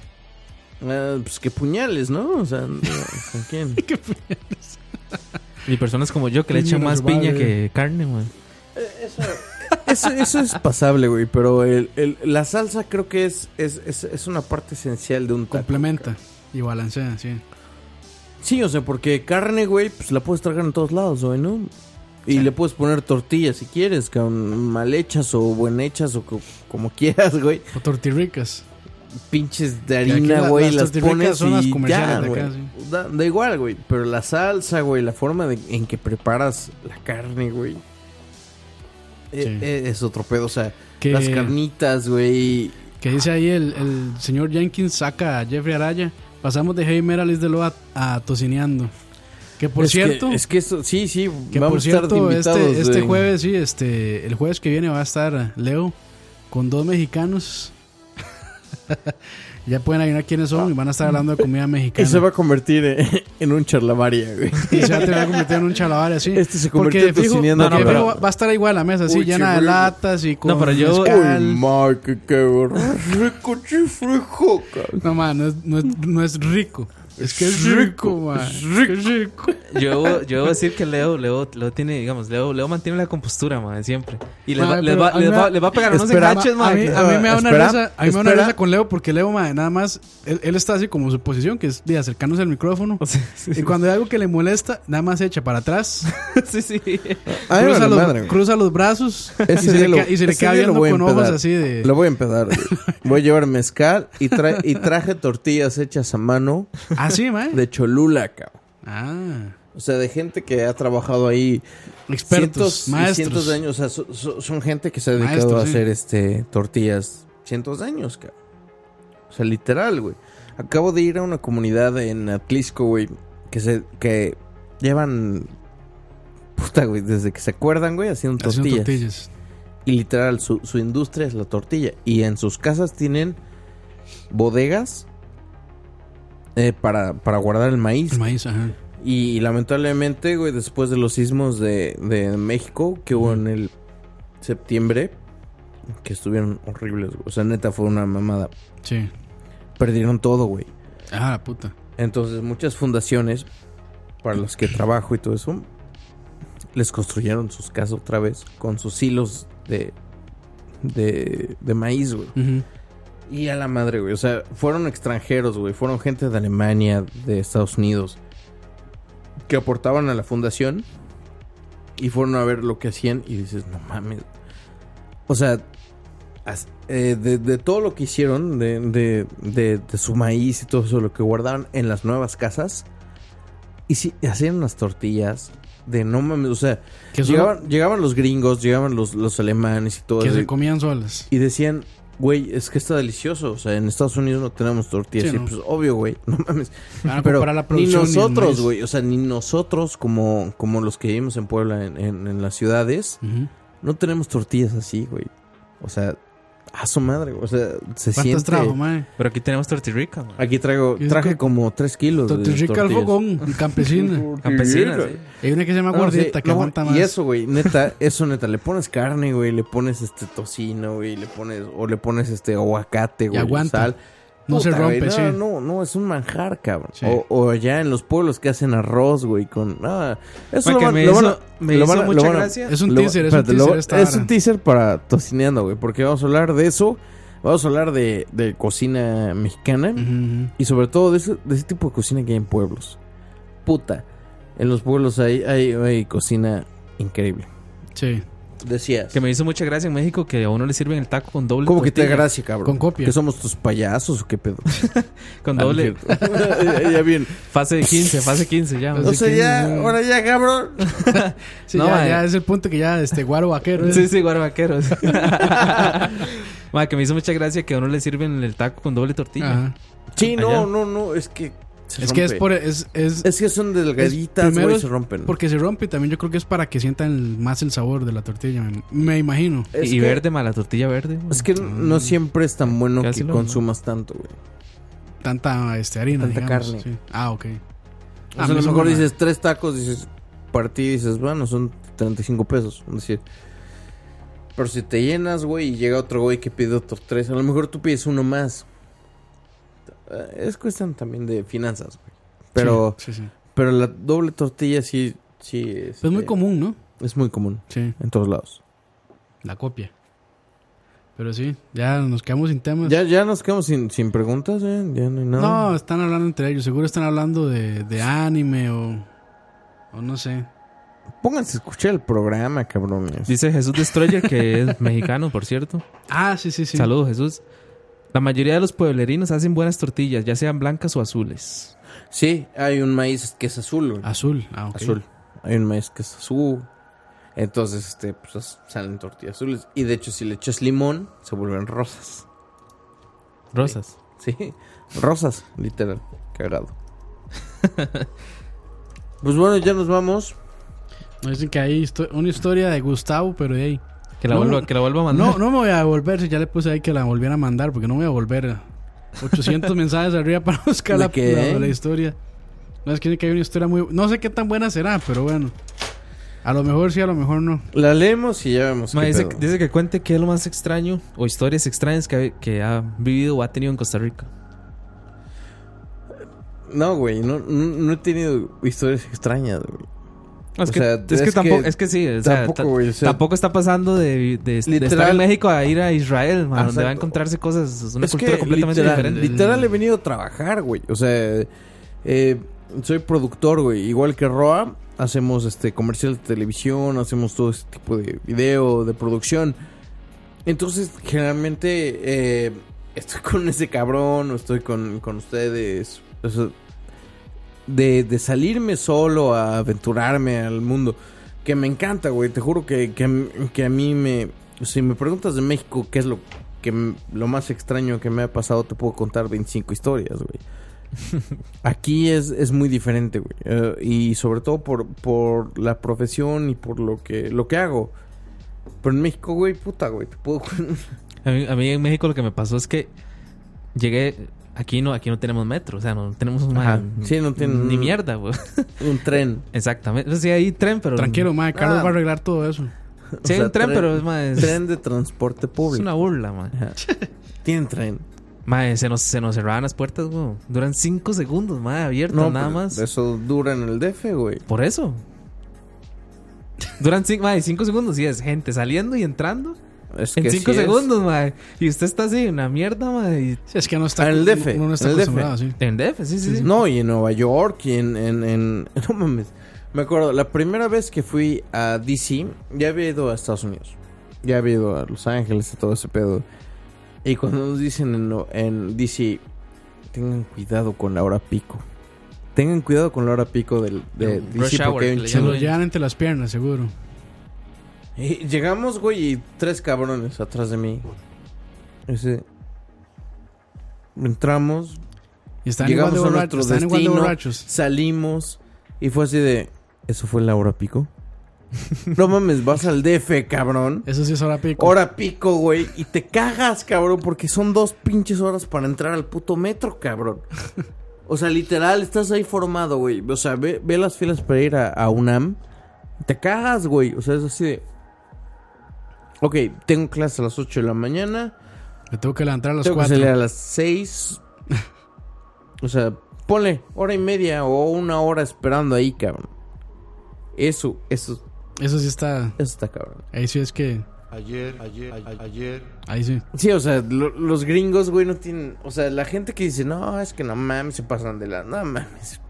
Ah, pues que puñales, ¿no? O sea, [laughs] ¿con quién? [laughs] y personas como yo que le echan más piña eh. que carne, man. Eso, eso es pasable, güey, pero el, el- la salsa creo que es, es, es, es una parte esencial de un taco. Complementa y balancea, sí. Sí, o sea, porque carne, güey, pues la puedes tragar en todos lados, güey, ¿no? Y le puedes poner tortillas si quieres, cabrón, mal hechas o buen hechas o co- como [laughs] quieras, güey. O tortirricas. Pinches de harina, la- güey, las las pones son las y ya, de güey. acá, sí. Da, da igual, güey, pero la salsa, güey, la forma de- en que preparas la carne, güey. Sí. eh, es otro pedo, o sea, Que, las carnitas, güey. que dice ahí el, el señor Jenkins saca a Jeffrey Araya. Pasamos de Heavy Metal is de lo a, Tocineando. Que por Es que- cierto, es que eso, sí, sí, que vamos por a estar de cierto, invitados. este, este de- jueves, sí, este, el jueves que viene va a estar Leo con dos mexicanos. Ya pueden adivinar quiénes son y van a estar hablando de comida Y mexicana. se va a convertir en, en un charlavaria, güey. Y se va a tener que convertir en un chalabar así. Este se Porque convirtió en porque no, pero- va a estar igual la mesa, llena de latas y con No, pero yo-. Uy, qué rico chifrijo, cabrón. No, man, no es, no, es, no es rico. Es que es rico, man. Es rico. [laughs] Yo, debo- yo debo decir que Leo, Leo, Leo tiene, digamos, Leo, Leo mantiene la compostura, man, siempre. Y les, va, les, va, a mí les, me va, da- les va a pegar unos enganches, a, man. mí, que- a mí me da una Espera, risa, a mí me da una risa con Leo porque Leo, man, nada más, él, él está así como su posición, que es de acercarnos al micrófono. [laughs] Sí, sí, Y cuando hay algo que le molesta, nada más se echa para atrás, [laughs] sí, sí. Ay, cruza, los, cruza los brazos y se, le, lo- queda- y se le queda viendo voy a con ojos empedar. así de... Lo voy a empezar. Voy a llevar mezcal y, tra- y traje tortillas hechas a mano Ah, sí, man. de Cholula, cabrón. Ah, O sea, de gente que ha trabajado ahí expertos, cientos maestros. cientos de años. O sea, so- so- son gente que se ha dedicado Maestros, a sí. hacer este tortillas cientos de años, cabrón. O sea, literal, güey. Acabo de ir a una comunidad en Atlisco, güey, que se que llevan puta, güey, desde que se acuerdan, güey, haciendo Haciendo tortillas. tortillas. Y literal, su, su industria es la tortilla. Y en sus casas tienen bodegas eh, para, para guardar el maíz. El maíz, ajá. Y, lamentablemente, güey, después de los sismos de, de México que hubo en el septiembre, que estuvieron horribles, güey. O sea, neta, fue una mamada. Sí. Perdieron todo, güey. Ah, la puta. Entonces, muchas fundaciones para las que trabajo y todo eso, les construyeron sus casas otra vez con sus hilos de, de, de maíz, güey. Y a la madre, güey. O sea, fueron extranjeros, güey. Fueron gente de Alemania, de Estados Unidos, que aportaban a la fundación y fueron a ver lo que hacían y dices, no mames. O sea, eh, de, de todo lo que hicieron, de, de, de- de su maíz y todo eso, lo que guardaban en las nuevas casas, y si hacían unas tortillas de no mames, o sea, llegaban, llegaban los gringos, llegaban los, los alemanes y todo que se comían solas. y decían, güey, es que está delicioso. O sea, en Estados Unidos no tenemos tortillas. Sí, no. pues obvio, güey. No mames. Pero comparar la ni producción el nosotros, güey. O sea, ni nosotros como, como los que vivimos en Puebla, en, en- en las ciudades, no tenemos tortillas así, güey. O sea, a su madre, güey. O sea, se ¿Cuántas siente... trajo, mae? Pero aquí tenemos tortirrica. Aquí traigo, Y traje que- como tres kilos de Tortillita al fogón, campesina. [laughs] Campesinas, sí. Hay una que se llama No, gordita sí, que no, aguanta más. Y eso, güey, neta, eso neta, le pones carne, güey, le pones este tocino, güey, le pones, o le pones este aguacate, güey, aguanta. sal. No se Puta, güey, rompe, no, sí. No, no, es un manjar, cabrón. Sí. O, o allá en los pueblos que hacen arroz, güey, con... Ah, eso lo que van- me lo van a- me lo hizo van a- lo mucha van a- gracia. Es un lo- teaser, es un espérate, teaser esta Es un teaser para tocineando, güey, porque vamos a hablar de eso. Vamos a hablar de, de cocina mexicana. Y sobre todo de ese, de ese tipo de cocina que hay en pueblos. Puta. En los pueblos hay, hay, hay cocina increíble. Sí, Decías. Que me hizo mucha gracia en México que a uno le sirven el taco con doble ¿Cómo que te da gracia, cabrón? Con copia. ¿Que somos tus payasos o qué pedo? [laughs] Con Ah, doble. [laughs] ya, bien. Fase 15, [laughs] fase 15 ya. O sea, ya, ahora ya, cabrón. Sí, No, ya, es el punto que ya este guaro vaquero. ¿eh? Sí, sí, guarvaqueros. Ma, que me hizo mucha gracia que a uno le sirven el taco con doble tortilla. Ajá. Sí, no, Allá. no, no, es que se Es que es por es, es, Es que son delgaditas, primero se rompen. porque se rompe y también yo creo que es para que sientan el- más el sabor de la tortilla, me, me imagino. Es y que- verde, ma, la tortilla verde. Es que no siempre es tan bueno Casi que consumas tanto, güey. Tanta este harina, Tanta digamos, carne. sí. Ah, ok. O Ah, sea, a lo mejor una- dices tres tacos, dices partí y dices, bueno, son 35 pesos. Es decir, pero si te llenas, güey, y llega otro güey que pide otros tres, a lo mejor tú pides uno más. Eh, Es cuestión también de finanzas, güey. Pero, Sí, sí, sí. pero la doble tortilla sí, sí es, Es muy eh, común, ¿no? Es muy común Sí, en todos lados. la copia. Pero sí, ya nos quedamos sin temas. Ya, ya nos quedamos sin, sin preguntas, ¿eh? Ya no hay nada. No, están hablando entre ellos. Seguro están hablando de, de anime o, o no sé. Pónganse a escuchar el programa, cabrones. Dice Jesús Destroyer, que es [laughs] mexicano, por cierto. Ah, sí, sí, sí. Saludos, Jesús. La mayoría de los pueblerinos hacen buenas tortillas, ya sean blancas o azules. Sí, hay un maíz que es azul. Azul. Ah, ok. azul. Hay un maíz que es azul. Entonces, este, pues salen tortillas azules. Y de hecho, si le echas limón, se vuelven rosas. Rosas. Sí, rosas, literal. Cagado. [laughs] pues bueno, ya nos vamos. Nos dicen que hay histo- una historia de Gustavo, pero de ahí. Que la, No, vuelva, que la vuelva a mandar. No, no me voy a devolver si ya le puse ahí que la volviera a mandar, porque no voy a volver 800 [laughs] mensajes arriba para buscar ¿De la, qué? la- la historia. No es que hay una historia muy. No sé qué tan buena será, pero bueno. A lo mejor sí, a lo mejor no. La leemos y ya vemos. Ma, qué dice, pedo. dice que cuente qué es lo más extraño o historias extrañas que, ha- que ha vivido o ha tenido en Costa Rica. No, güey, no, no, no he tenido historias extrañas, güey. Es, O que, sea, es, que tampoco, que es que sí, o sea, tampoco, ta- güey, o sea- tampoco está pasando de, de- de estar Literal- en México a ir a Israel, ma, donde va a encontrarse cosas, es una Es cultura que completamente literal, diferente. Literal he venido a trabajar, güey. O sea, eh, soy productor, güey. Igual que Roa, hacemos este comercial de televisión, hacemos todo este tipo de video, de producción. Entonces, generalmente eh, estoy [laughs] con ese cabrón o estoy con, con ustedes. O sea, de, de salirme solo a aventurarme al mundo. Que me encanta, güey. Te juro que, que, a- que a mí me... Si me preguntas de México, ¿qué es lo, que, lo más extraño que me ha pasado? Te puedo contar 25 historias, güey. [laughs] Aquí es, es muy diferente, güey. Eh, y sobre todo por, por la profesión y por lo que, lo que hago. Pero en México, güey, puta, güey. Te puedo... [laughs] A mí, a mí en México lo que me pasó es que llegué. Aquí no, aquí no tenemos metro, o sea, no tenemos un Ajá. Sí, no tienen- ni mierda, güey. [laughs] un tren. Exactamente. Sí, hay tren, pero. Tranquilo, madre. Carlos Ah. va a arreglar todo eso. Sí, hay O sea, un tren, pero es más. Es, Tren de transporte es público. una burla, man. [laughs] Tienen tren. Mae, se nos, se nos cerraban las puertas, güey. Duran 5 segundos, mae, abiertas, No, nada más. Eso dura en el DF, güey. Por eso. Duran 5 segundos y es gente saliendo y entrando. Es En que 5 sí segundos, mae. Y usted está así, una mierda, mae. y- Sí, es que no está. En el DF, Uno no está en el DF. sí. En DF, sí, sí, sí. No, y en Nueva York y en, en, en- [laughs] No mames. Me acuerdo, la primera vez que fui a DC, ya había ido a Estados Unidos. Ya había ido a Los Ángeles y todo ese pedo. Y cuando nos dicen en, en DC, tengan cuidado con la hora pico. Tengan cuidado con la hora pico del, de DC hour, porque hay un Se lo llevan entre las piernas, seguro. Y llegamos, güey, y tres cabrones atrás de mí. Ese. Entramos, Y están igual llegamos de a nuestro Están igual de destino, borrachos. salimos y fue así de. ¿Eso fue la hora pico? no mames, vas al DF, cabrón. Eso sí es hora pico. Hora pico, güey. Y te cagas, cabrón, porque son dos pinches horas para entrar al puto metro, cabrón. O sea, literal, estás ahí formado, güey. O sea, ve, ve las filas para ir a, a UNAM. Te cagas, güey. O sea, es así de. Ok, tengo clase a las 8 de la mañana. Me tengo que levantar a las tengo que 4. salir a las 6. [laughs] o sea, ponle hora y media o una hora esperando ahí, cabrón. Eso, eso, Eso sí está. eso está cabrón. Ahí sí es que. ayer, ayer, a- ayer, Ahí sí. Sí, o sea, lo- los gringos, güey, no tienen. O sea, la gente que dice, no, es que no mames, se pasan de la. No mames.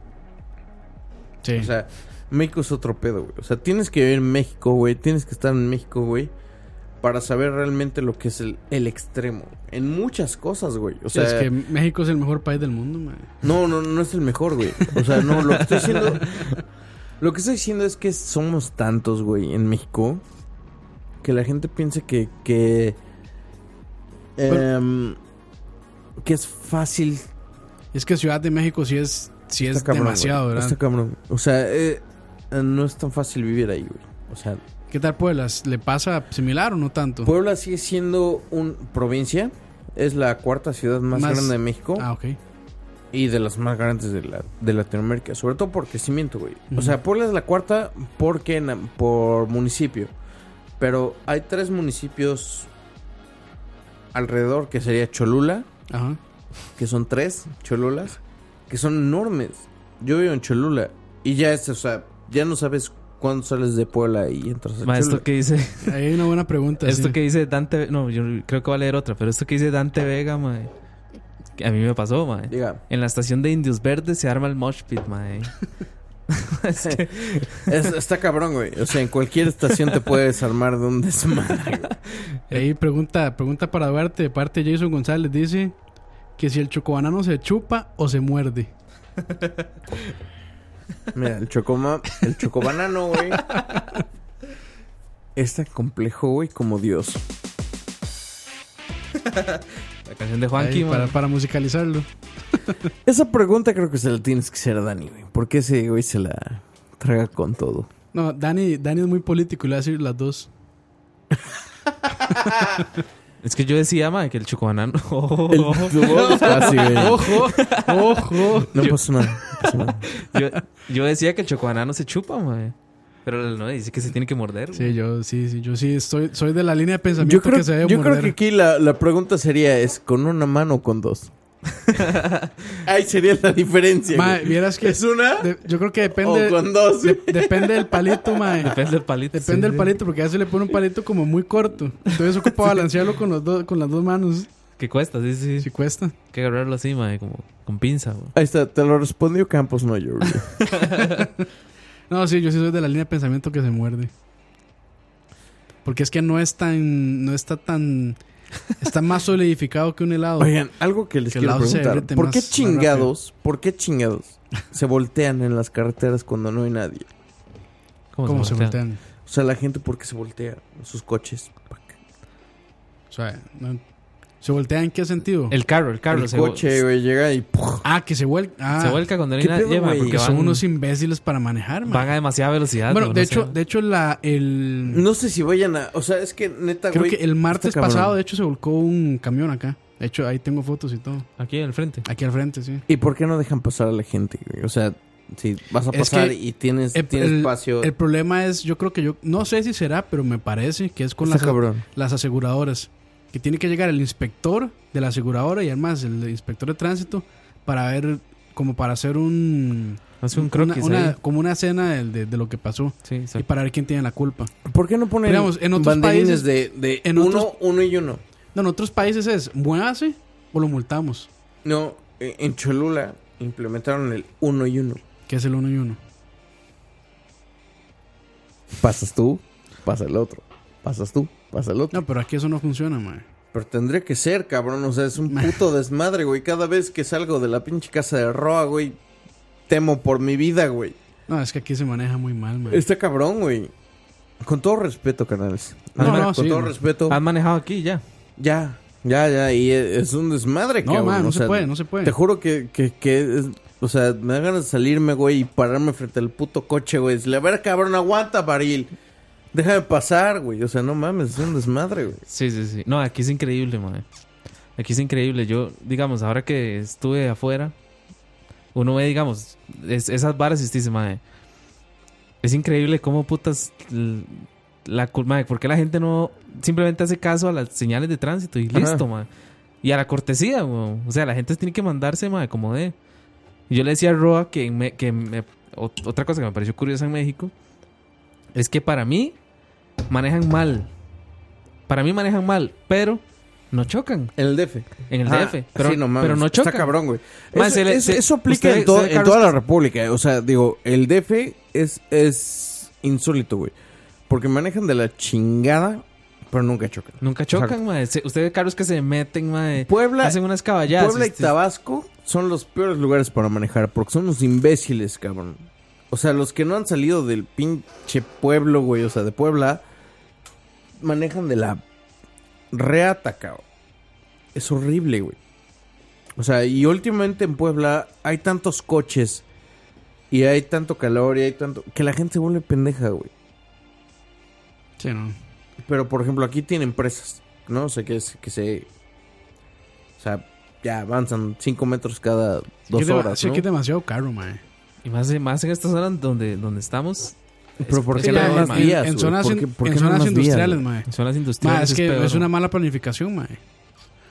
Sí. O sea, México es otro pedo, güey. O sea, tienes que vivir en México, güey. Tienes que estar en México, güey. Para saber realmente lo que es el, el extremo. En muchas cosas, güey. O sea, es que México es el mejor país del mundo, man. no, no, no es el mejor, güey. O sea, no, lo que estoy diciendo. [laughs] Lo que estoy diciendo es que somos tantos, güey, en México. Que la gente piensa que. que em, que es fácil Es que Ciudad de México sí es, sí es cabrón, demasiado, güey. ¿verdad? Está cabrón. O sea, eh, no es tan fácil vivir ahí, güey. O sea, ¿Qué tal Puebla? ¿Le pasa similar o no tanto? Puebla sigue siendo un provincia. Es la cuarta ciudad más, Más- grande de México. Ah, ok. Y de las más grandes de, la, de Latinoamérica. Sobre todo por crecimiento, güey. O sea, Puebla es la cuarta porque por municipio. Pero hay tres municipios alrededor que sería Cholula. Ajá. que son tres Cholulas, que son enormes. Yo vivo en Cholula y ya es, o sea, ya no sabes cuándo sales de Puebla y entras a Ma, esto que dice. Ahí [laughs] hay una buena pregunta. Esto sí. que dice Dante. No, yo creo que va a leer otra, pero esto que dice Dante Vega, mae. que A mí me pasó, mae. Diga, En la estación de Indios Verdes se arma el mosh pit, mae. [laughs] Es que- [laughs] es- está cabrón, güey. O sea, en cualquier estación te puedes armar de un desmadre. Ahí pregunta, pregunta para Duarte, de parte de Jason González, dice que si el chocobanano se chupa o se muerde. Mira, el chocoma, el chocobanano, güey. Es tan complejo, güey, como Dios. la canción de Juanqui, Ahí, para, para musicalizarlo. Esa pregunta creo que se la tienes que hacer a Dani, güey. Porque ese güey se la traga con todo. No, Dani, Dani es muy político y le va a decir las dos. [laughs] Es que yo decía, ma, que el chocobanano. [laughs] Ojo, El ojo. casi, güey. Ojo, ojo. No yo, pasa nada. no pasa nada. [laughs] yo, yo decía que el chocobanano se chupa, ma. Pero no, dice que se tiene que morder. Sí, yo sí, sí, yo sí estoy, soy de la línea de pensamiento Yo creo, que se debe yo creo que aquí la, la pregunta sería: ¿es con una mano o con dos? [laughs] Ahí sería la diferencia. Mae, güey. vieras que ¿Es una de- yo creo que depende o con dos? de- depende del palito, mae. [laughs] Depende del palito. Depende sí, del sí. palito, porque a veces le pone un palito como muy corto. Entonces ocupa [laughs] balancearlo con, los dos con las dos manos. Que cuesta, sí, sí. Si cuesta. Hay que agarrarlo así, ma, como con pinza, güey. Ahí está, te lo respondió Campos, no yo. güey. No, sí, yo sí soy de la línea de pensamiento que se muerde. Porque es que no es tan. No está tan. Está más solidificado que un helado. Oigan, algo que les Que quiero preguntar. ¿Por qué chingados, por qué chingados se voltean en las carreteras cuando no hay nadie? ¿Cómo se voltea? voltean? O sea, la gente, ¿por qué se voltea en sus coches? O sea, no- ¿se voltea en qué sentido? El carro, el carro. El se, coche, güey, llega y... ¡puf! Ah, que se vuelca. Ah, se vuelca cuando no hay ¿Qué nadie, pedo, ma, güey? porque que son van, unos imbéciles para manejar, man. van a demasiada velocidad. Bueno, ¿no? de No hecho, de hecho la el No sé si vayan a... O sea, es que neta, creo que el martes pasado de hecho se volcó un camión acá. De hecho, ahí tengo fotos y todo. Aquí al frente. Aquí al frente, sí. ¿Y por qué no dejan pasar a la gente, güey? O sea, si vas a Es pasar que y tienes, el- tienes el- espacio... El problema es, yo creo que yo, no sé si será, pero me parece que es con está las, cabrón. las aseguradoras. Que tiene que llegar el inspector de la aseguradora y además el inspector de tránsito para ver, como para hacer un... Hace un croquis una- como una escena de, de- de lo que pasó Sí, y para ver quién tiene la culpa. ¿Por qué no ponen Digamos, en otros países- de, de en uno, otros- uno y uno? No, en otros países es, muévase o lo multamos, No, eh, en Cholula implementaron el uno y uno. que es el uno y uno. Pasas tú, pasa el otro. Pasas tú, pasa el otro. No, pero aquí eso no funciona, mae. Pero tendría que ser, cabrón. O sea, es un [laughs] puto desmadre, güey. Cada vez que salgo de la pinche casa de Roa, güey, temo por mi vida, güey. No, es que aquí se maneja muy mal, mae. Está cabrón, güey. Con todo respeto, canales. No, no, con sí, todo respeto. Han manejado aquí ya. Ya, ya, ya. Y e- es un desmadre, No, cabrón. mae, no o se sea, puede, no se puede. Te juro que, que, que es- o sea, me da ganas de salirme, güey, y pararme frente al puto coche, güey. Decirle, a ver, cabrón, aguanta, baril. Déjame pasar, güey. O sea, no mames, es un desmadre, güey. Sí, sí, sí. No, aquí es increíble, madre. Aquí es increíble. Yo, digamos, ahora que estuve afuera, uno ve, digamos, es- esas varas y usted dice, madre, es increíble cómo putas la cul- madre, ¿por qué la gente no simplemente hace caso a las señales de tránsito y Ajá. listo, madre? Y a la cortesía, weón. O sea, la gente tiene que mandarse, madre, como de. Yo le decía a Roa que, me- que me- otra cosa que me pareció curiosa en México es que para mí manejan mal. Para mí manejan mal, pero no chocan En el DF. en el Ah, DF. Pero, sí, no mames. pero no chocan. Está cabrón, güey. Man, Eso, se le- eso- se- eso aplica usted- en, to- usted, en toda la República. O sea, digo, el DF es, es insólito, güey. Porque manejan de la chingada, pero nunca chocan. Nunca chocan, mae. Se- Usted ve carros que se meten, mae. Puebla, Hacen unas caballadas. Puebla y este- Tabasco son los peores lugares para manejar porque son unos imbéciles, cabrón. O sea, los que no han salido del pinche pueblo, güey, o sea, de Puebla, manejan de la reata, cabrón. Es horrible, güey. O sea, y últimamente en Puebla hay tantos coches y hay tanto calor y hay tanto... que la gente se vuelve pendeja, güey. Sí, no. Pero, por ejemplo, aquí tienen empresas, ¿no? O sea, que, es- que se... O sea, ya avanzan 5 metros cada dos horas, sí, ¿no? aquí es demasiado caro, mae. Y más, más en estas zonas donde, donde estamos. Pero ¿por qué Sí, no hay más vías, en, zonas, ¿Por in- qué- por en qué no hay zonas más vías, industriales, mae. En zonas industriales. es que peor. es una mala planificación, mae.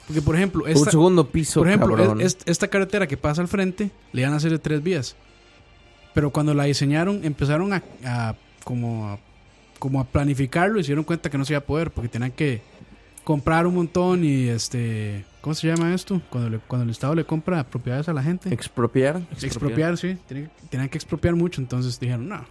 Porque, por ejemplo, Un esta, segundo piso, por ejemplo cabrón. es- es- esta carretera que pasa al frente le iban a hacer de tres vías. Pero cuando la diseñaron, empezaron a, a- como, a, como a planificarlo y se dieron cuenta que no se iba a poder porque tenían que comprar un montón y este... ¿Cómo se llama esto? Cuando, le- cuando el Estado le compra propiedades a la gente. ¿Expropiar? expropiar, sí. Tenían, tenían que expropiar mucho, entonces dijeron, no.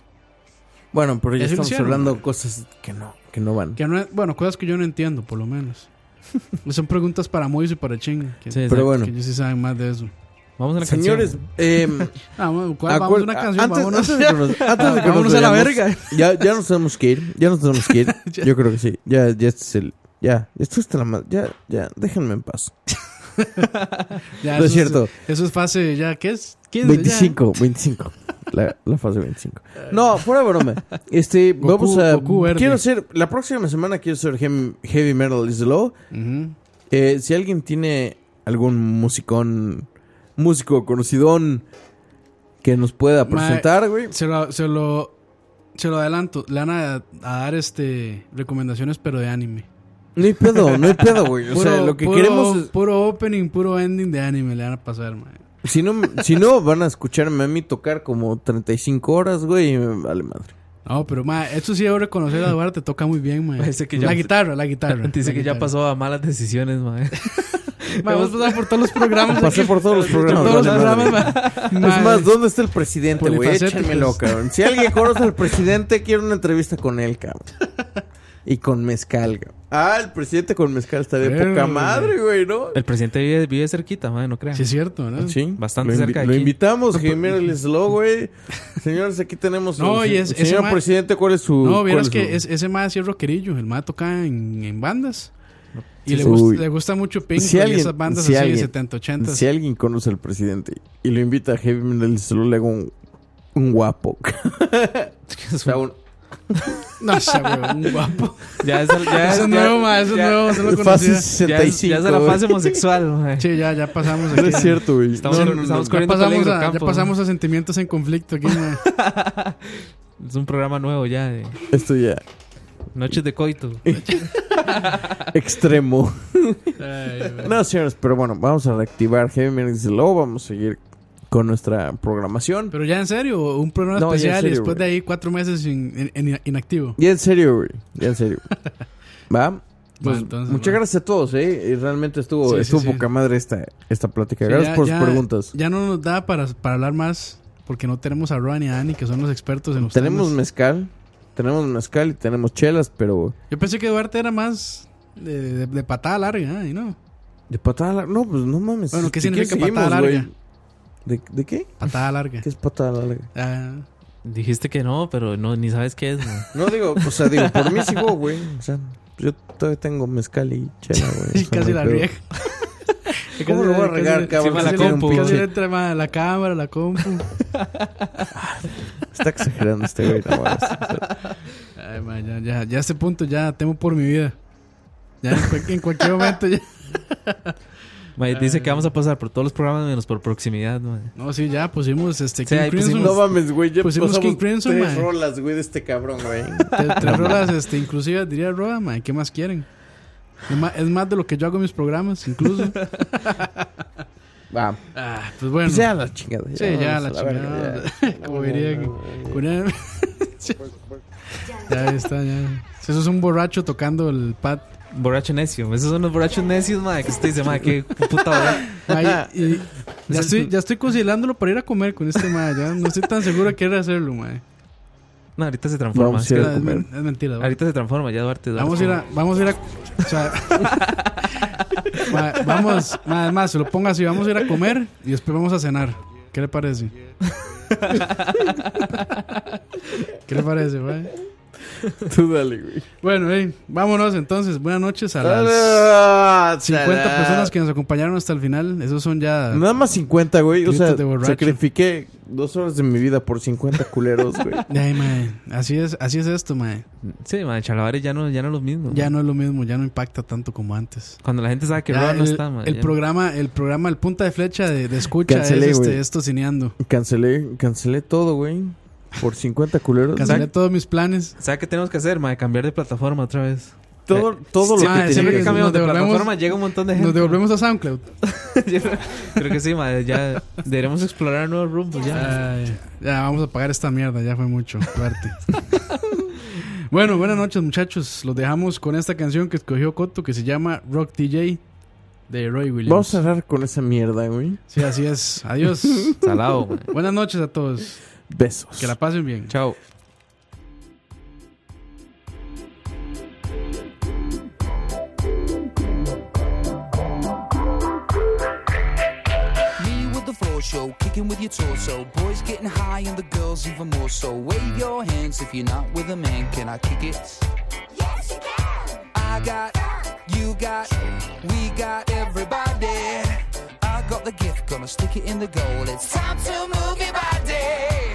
Bueno, pero ya estamos hablando de cosas que no, que no van. Que no, bueno, cosas que yo no entiendo, por lo menos. [laughs] Son preguntas para Mois y para Ching. Que, Sí, Pero bueno, que ellos sí saben más de eso. Vamos a la señores, canción. eh, [laughs] Ah, Vamos a una canción, antes, vámonos. [laughs] antes de que nos, antes de que Vámonos nos a la verga. Ya, ya nos tenemos que ir. Ya nos tenemos que ir. Yo creo que sí. Ya, ya este es el. Ya, esto está la madre. Ya, ya, déjenme en paz. Ya, No es eso cierto. Eso es fase, ya, ¿qué es? 15, 25, 25. la, la fase 25. No, fuera de broma. Este, Goku- vamos a. Goku quiero hacer. La próxima semana quiero hacer Heavy, heavy Metal is the Law. Eh, si alguien tiene algún musicón, músico conocidón que nos pueda presentar, güey. Se lo, se lo, se lo adelanto. Le van a, a dar este recomendaciones, pero de anime. No hay pedo, no hay pedo, güey. O Puro, sea, lo que puro- queremos es. Puro opening, puro ending de anime le van a pasar, man. Si no, si no, van a escucharme a mí tocar como 35 horas, güey, y me vale madre. No, pero ma, esto sí debo reconocer a Eduardo, te toca muy bien, ma. Parece que ya- la guitarra, la guitarra. [laughs] Dice la que ya pasó a malas decisiones, mae. Ma, vamos a pasar por todos los programas. Pasé aquí. por todos los Por [laughs] programas. todos los programas, ma. Es Ma, más, ¿dónde está el presidente, güey? Échenmelo, cabrón. Si alguien conoce al presidente, quiero una entrevista con él, cabrón. [laughs] Y con mezcal. Ah, el presidente con mezcal está de poca madre, güey, ¿no? El presidente vive, vive cerquita, mae, no crean. Sí, es cierto, ¿no? Sí, Bastante lo, cerca de lo aquí. invitamos, Jiménez [laughs] Slow, güey. Señores, aquí tenemos. No, y es- ese señor ma- presidente, ¿cuál es su. No, vieras es que su- es- ese ma sí es rockerillo. El ma toca en, en bandas. Y Sí, le, gusta, le gusta mucho Pink Si y alguien- esas bandas si así alguien- de 70, 80. Si alguien conoce al presidente y lo invita a Heavy Metal Slow, le hago un, un guapo. [laughs] o sea, un, No, sé, weón, un guapo. Ya es, el- ya Eso [laughs] es ya- nuevo, ma, eso es ya- nuevo, no lo fase conocía. Ya es, 65. ya es de la fase homosexual. [laughs] Sí, ya, ya pasamos No aquí. es cierto, güey. Estamos, No, no, no, estamos no. Ya pasamos, a, ya campo. pasamos a sentimientos en conflicto aquí, ma. [laughs] Es un programa nuevo ya de Esto ya. Noches de Coito. Extremo. Ay. No, señores, pero bueno, vamos a reactivar Heavy Metal Slow. Vamos a seguir con nuestra programación. Pero ya en serio, un programa No, especial y después güey. de ahí cuatro meses in- in- in- inactivo. Ya en serio, güey. Ya en serio. [laughs] ¿Va? Pues, entonces, muchas gracias a todos, ¿eh? Y realmente estuvo, Sí, estuvo sí. poca madre esta, esta plática. Gracias ya- por ya- sus preguntas. Ya no nos da para, para hablar más porque no tenemos a Roan y a Dani, que son los expertos en los Tenemos temas. mezcal, tenemos mezcal y tenemos chelas, pero Yo pensé que Duarte era más de, de- de patada larga, ¿eh? ¿Y no? de patada larga. No, pues no mames. Bueno, ¿qué significa patada larga? güey. ¿De, ¿De qué? Patada larga. ¿Qué es patada larga? Ah, Dijiste que no, pero no ni sabes qué es, mae. No digo, o sea, digo, por mí sigo, güey. O sea, yo todavía tengo mezcal y chela, güey. y casi no la riega. [laughs] ¿Cómo lo voy a regar, Casi- cabrón? la compu, Casi le entra ma, la cámara, la compu. Está exagerando este güey, no Ay, ma, ya, ya, ya a este punto ya temo por mi vida. Ya en, en cualquier momento ya. Mae, dice que vamos a pasar por todos los programas menos por proximidad, mae. No, sí, ya pusimos este King Crimson. pusimos- No mames, güey. Ya Pusimos King Crimson, tres mae. rolas, güey, de este cabrón, güey. [laughs] Tres, tres rolas este, inclusivas, diría Roa, ¿qué más quieren? Es más, es más de lo que yo hago en mis programas, incluso. [laughs] Va. Ah, pues bueno. Pues ya la chingada. Sí, ya la a verga, chingada. ya. [laughs] Como diría que- una- Ya está, ya. Eso es un borracho tocando el pad. Borracho necio. Esos son los borrachos necios, mae. Que usted dice, mae, qué puta hora. Ay, y [laughs] ya, estoy, ya estoy considerándolo para ir a comer con este ma. Ya no estoy tan seguro de querer hacerlo, ma. No, ahorita se transforma. Vamos Es a que ir a Es, comer. men- es mentira. ma. ahorita se transforma, ya Duarte. Duarte. Vamos a ir a. Vamos a ir a. O sea. [laughs] ma, vamos. ma, Además, se lo pongo así. Vamos a ir a comer y después vamos a cenar. ¿Qué le parece? [laughs] ¿Qué le parece, ma? [laughs] Tú dale, güey. Bueno, hey, vámonos entonces. Buenas noches a las Ah, 50 chala. personas que nos acompañaron hasta el final. Esos son ya. Nada más 50, güey. O sea, sacrifiqué dos horas de mi vida por 50 culeros, güey. [laughs] Ay, mae, Así es, así es esto, mae. Sí, mae, Chalabares ya no, ya no es lo mismo. Ya no es lo mismo, ya no impacta tanto como antes. Cuando la gente sabe que Ya Roa no el, está, mae. el ya- programa, el programa, el punta de flecha de, de escucha Cancelé, es este, esto cineando. Cancelé, cancelé todo, güey. Por 50 culeros. Cancelé todos mis planes. ¿Sabe qué tenemos que hacer, mae? Cambiar de plataforma otra vez. Todo, todo lo Sí, que mae, tenía Siempre que que cambiamos de plataforma llega un montón de gente. Nos devolvemos a SoundCloud. [laughs] Creo que sí, mae. Ya deberíamos explorar nuevos rumbos ya. Ay, ya vamos a pagar esta mierda, ya fue mucho. Suerte. [laughs] bueno, buenas noches, muchachos. Los dejamos con esta canción que escogió Coto que se llama Rock DJ de Roy Williams. Vamos a cerrar con esa mierda, güey. Sí, así es. Adiós. [laughs] Salado, buenas noches a todos. Besos. Que la pasen bien. Chao. Me with the floor show, kicking with your torso. Boys getting high and the girls even more so. Wave your hands if you're not with a man. Can I kick it? Yes, you can. I got, you got, we got everybody. I got the gift, gonna stick it in the goal. It's time to move your body.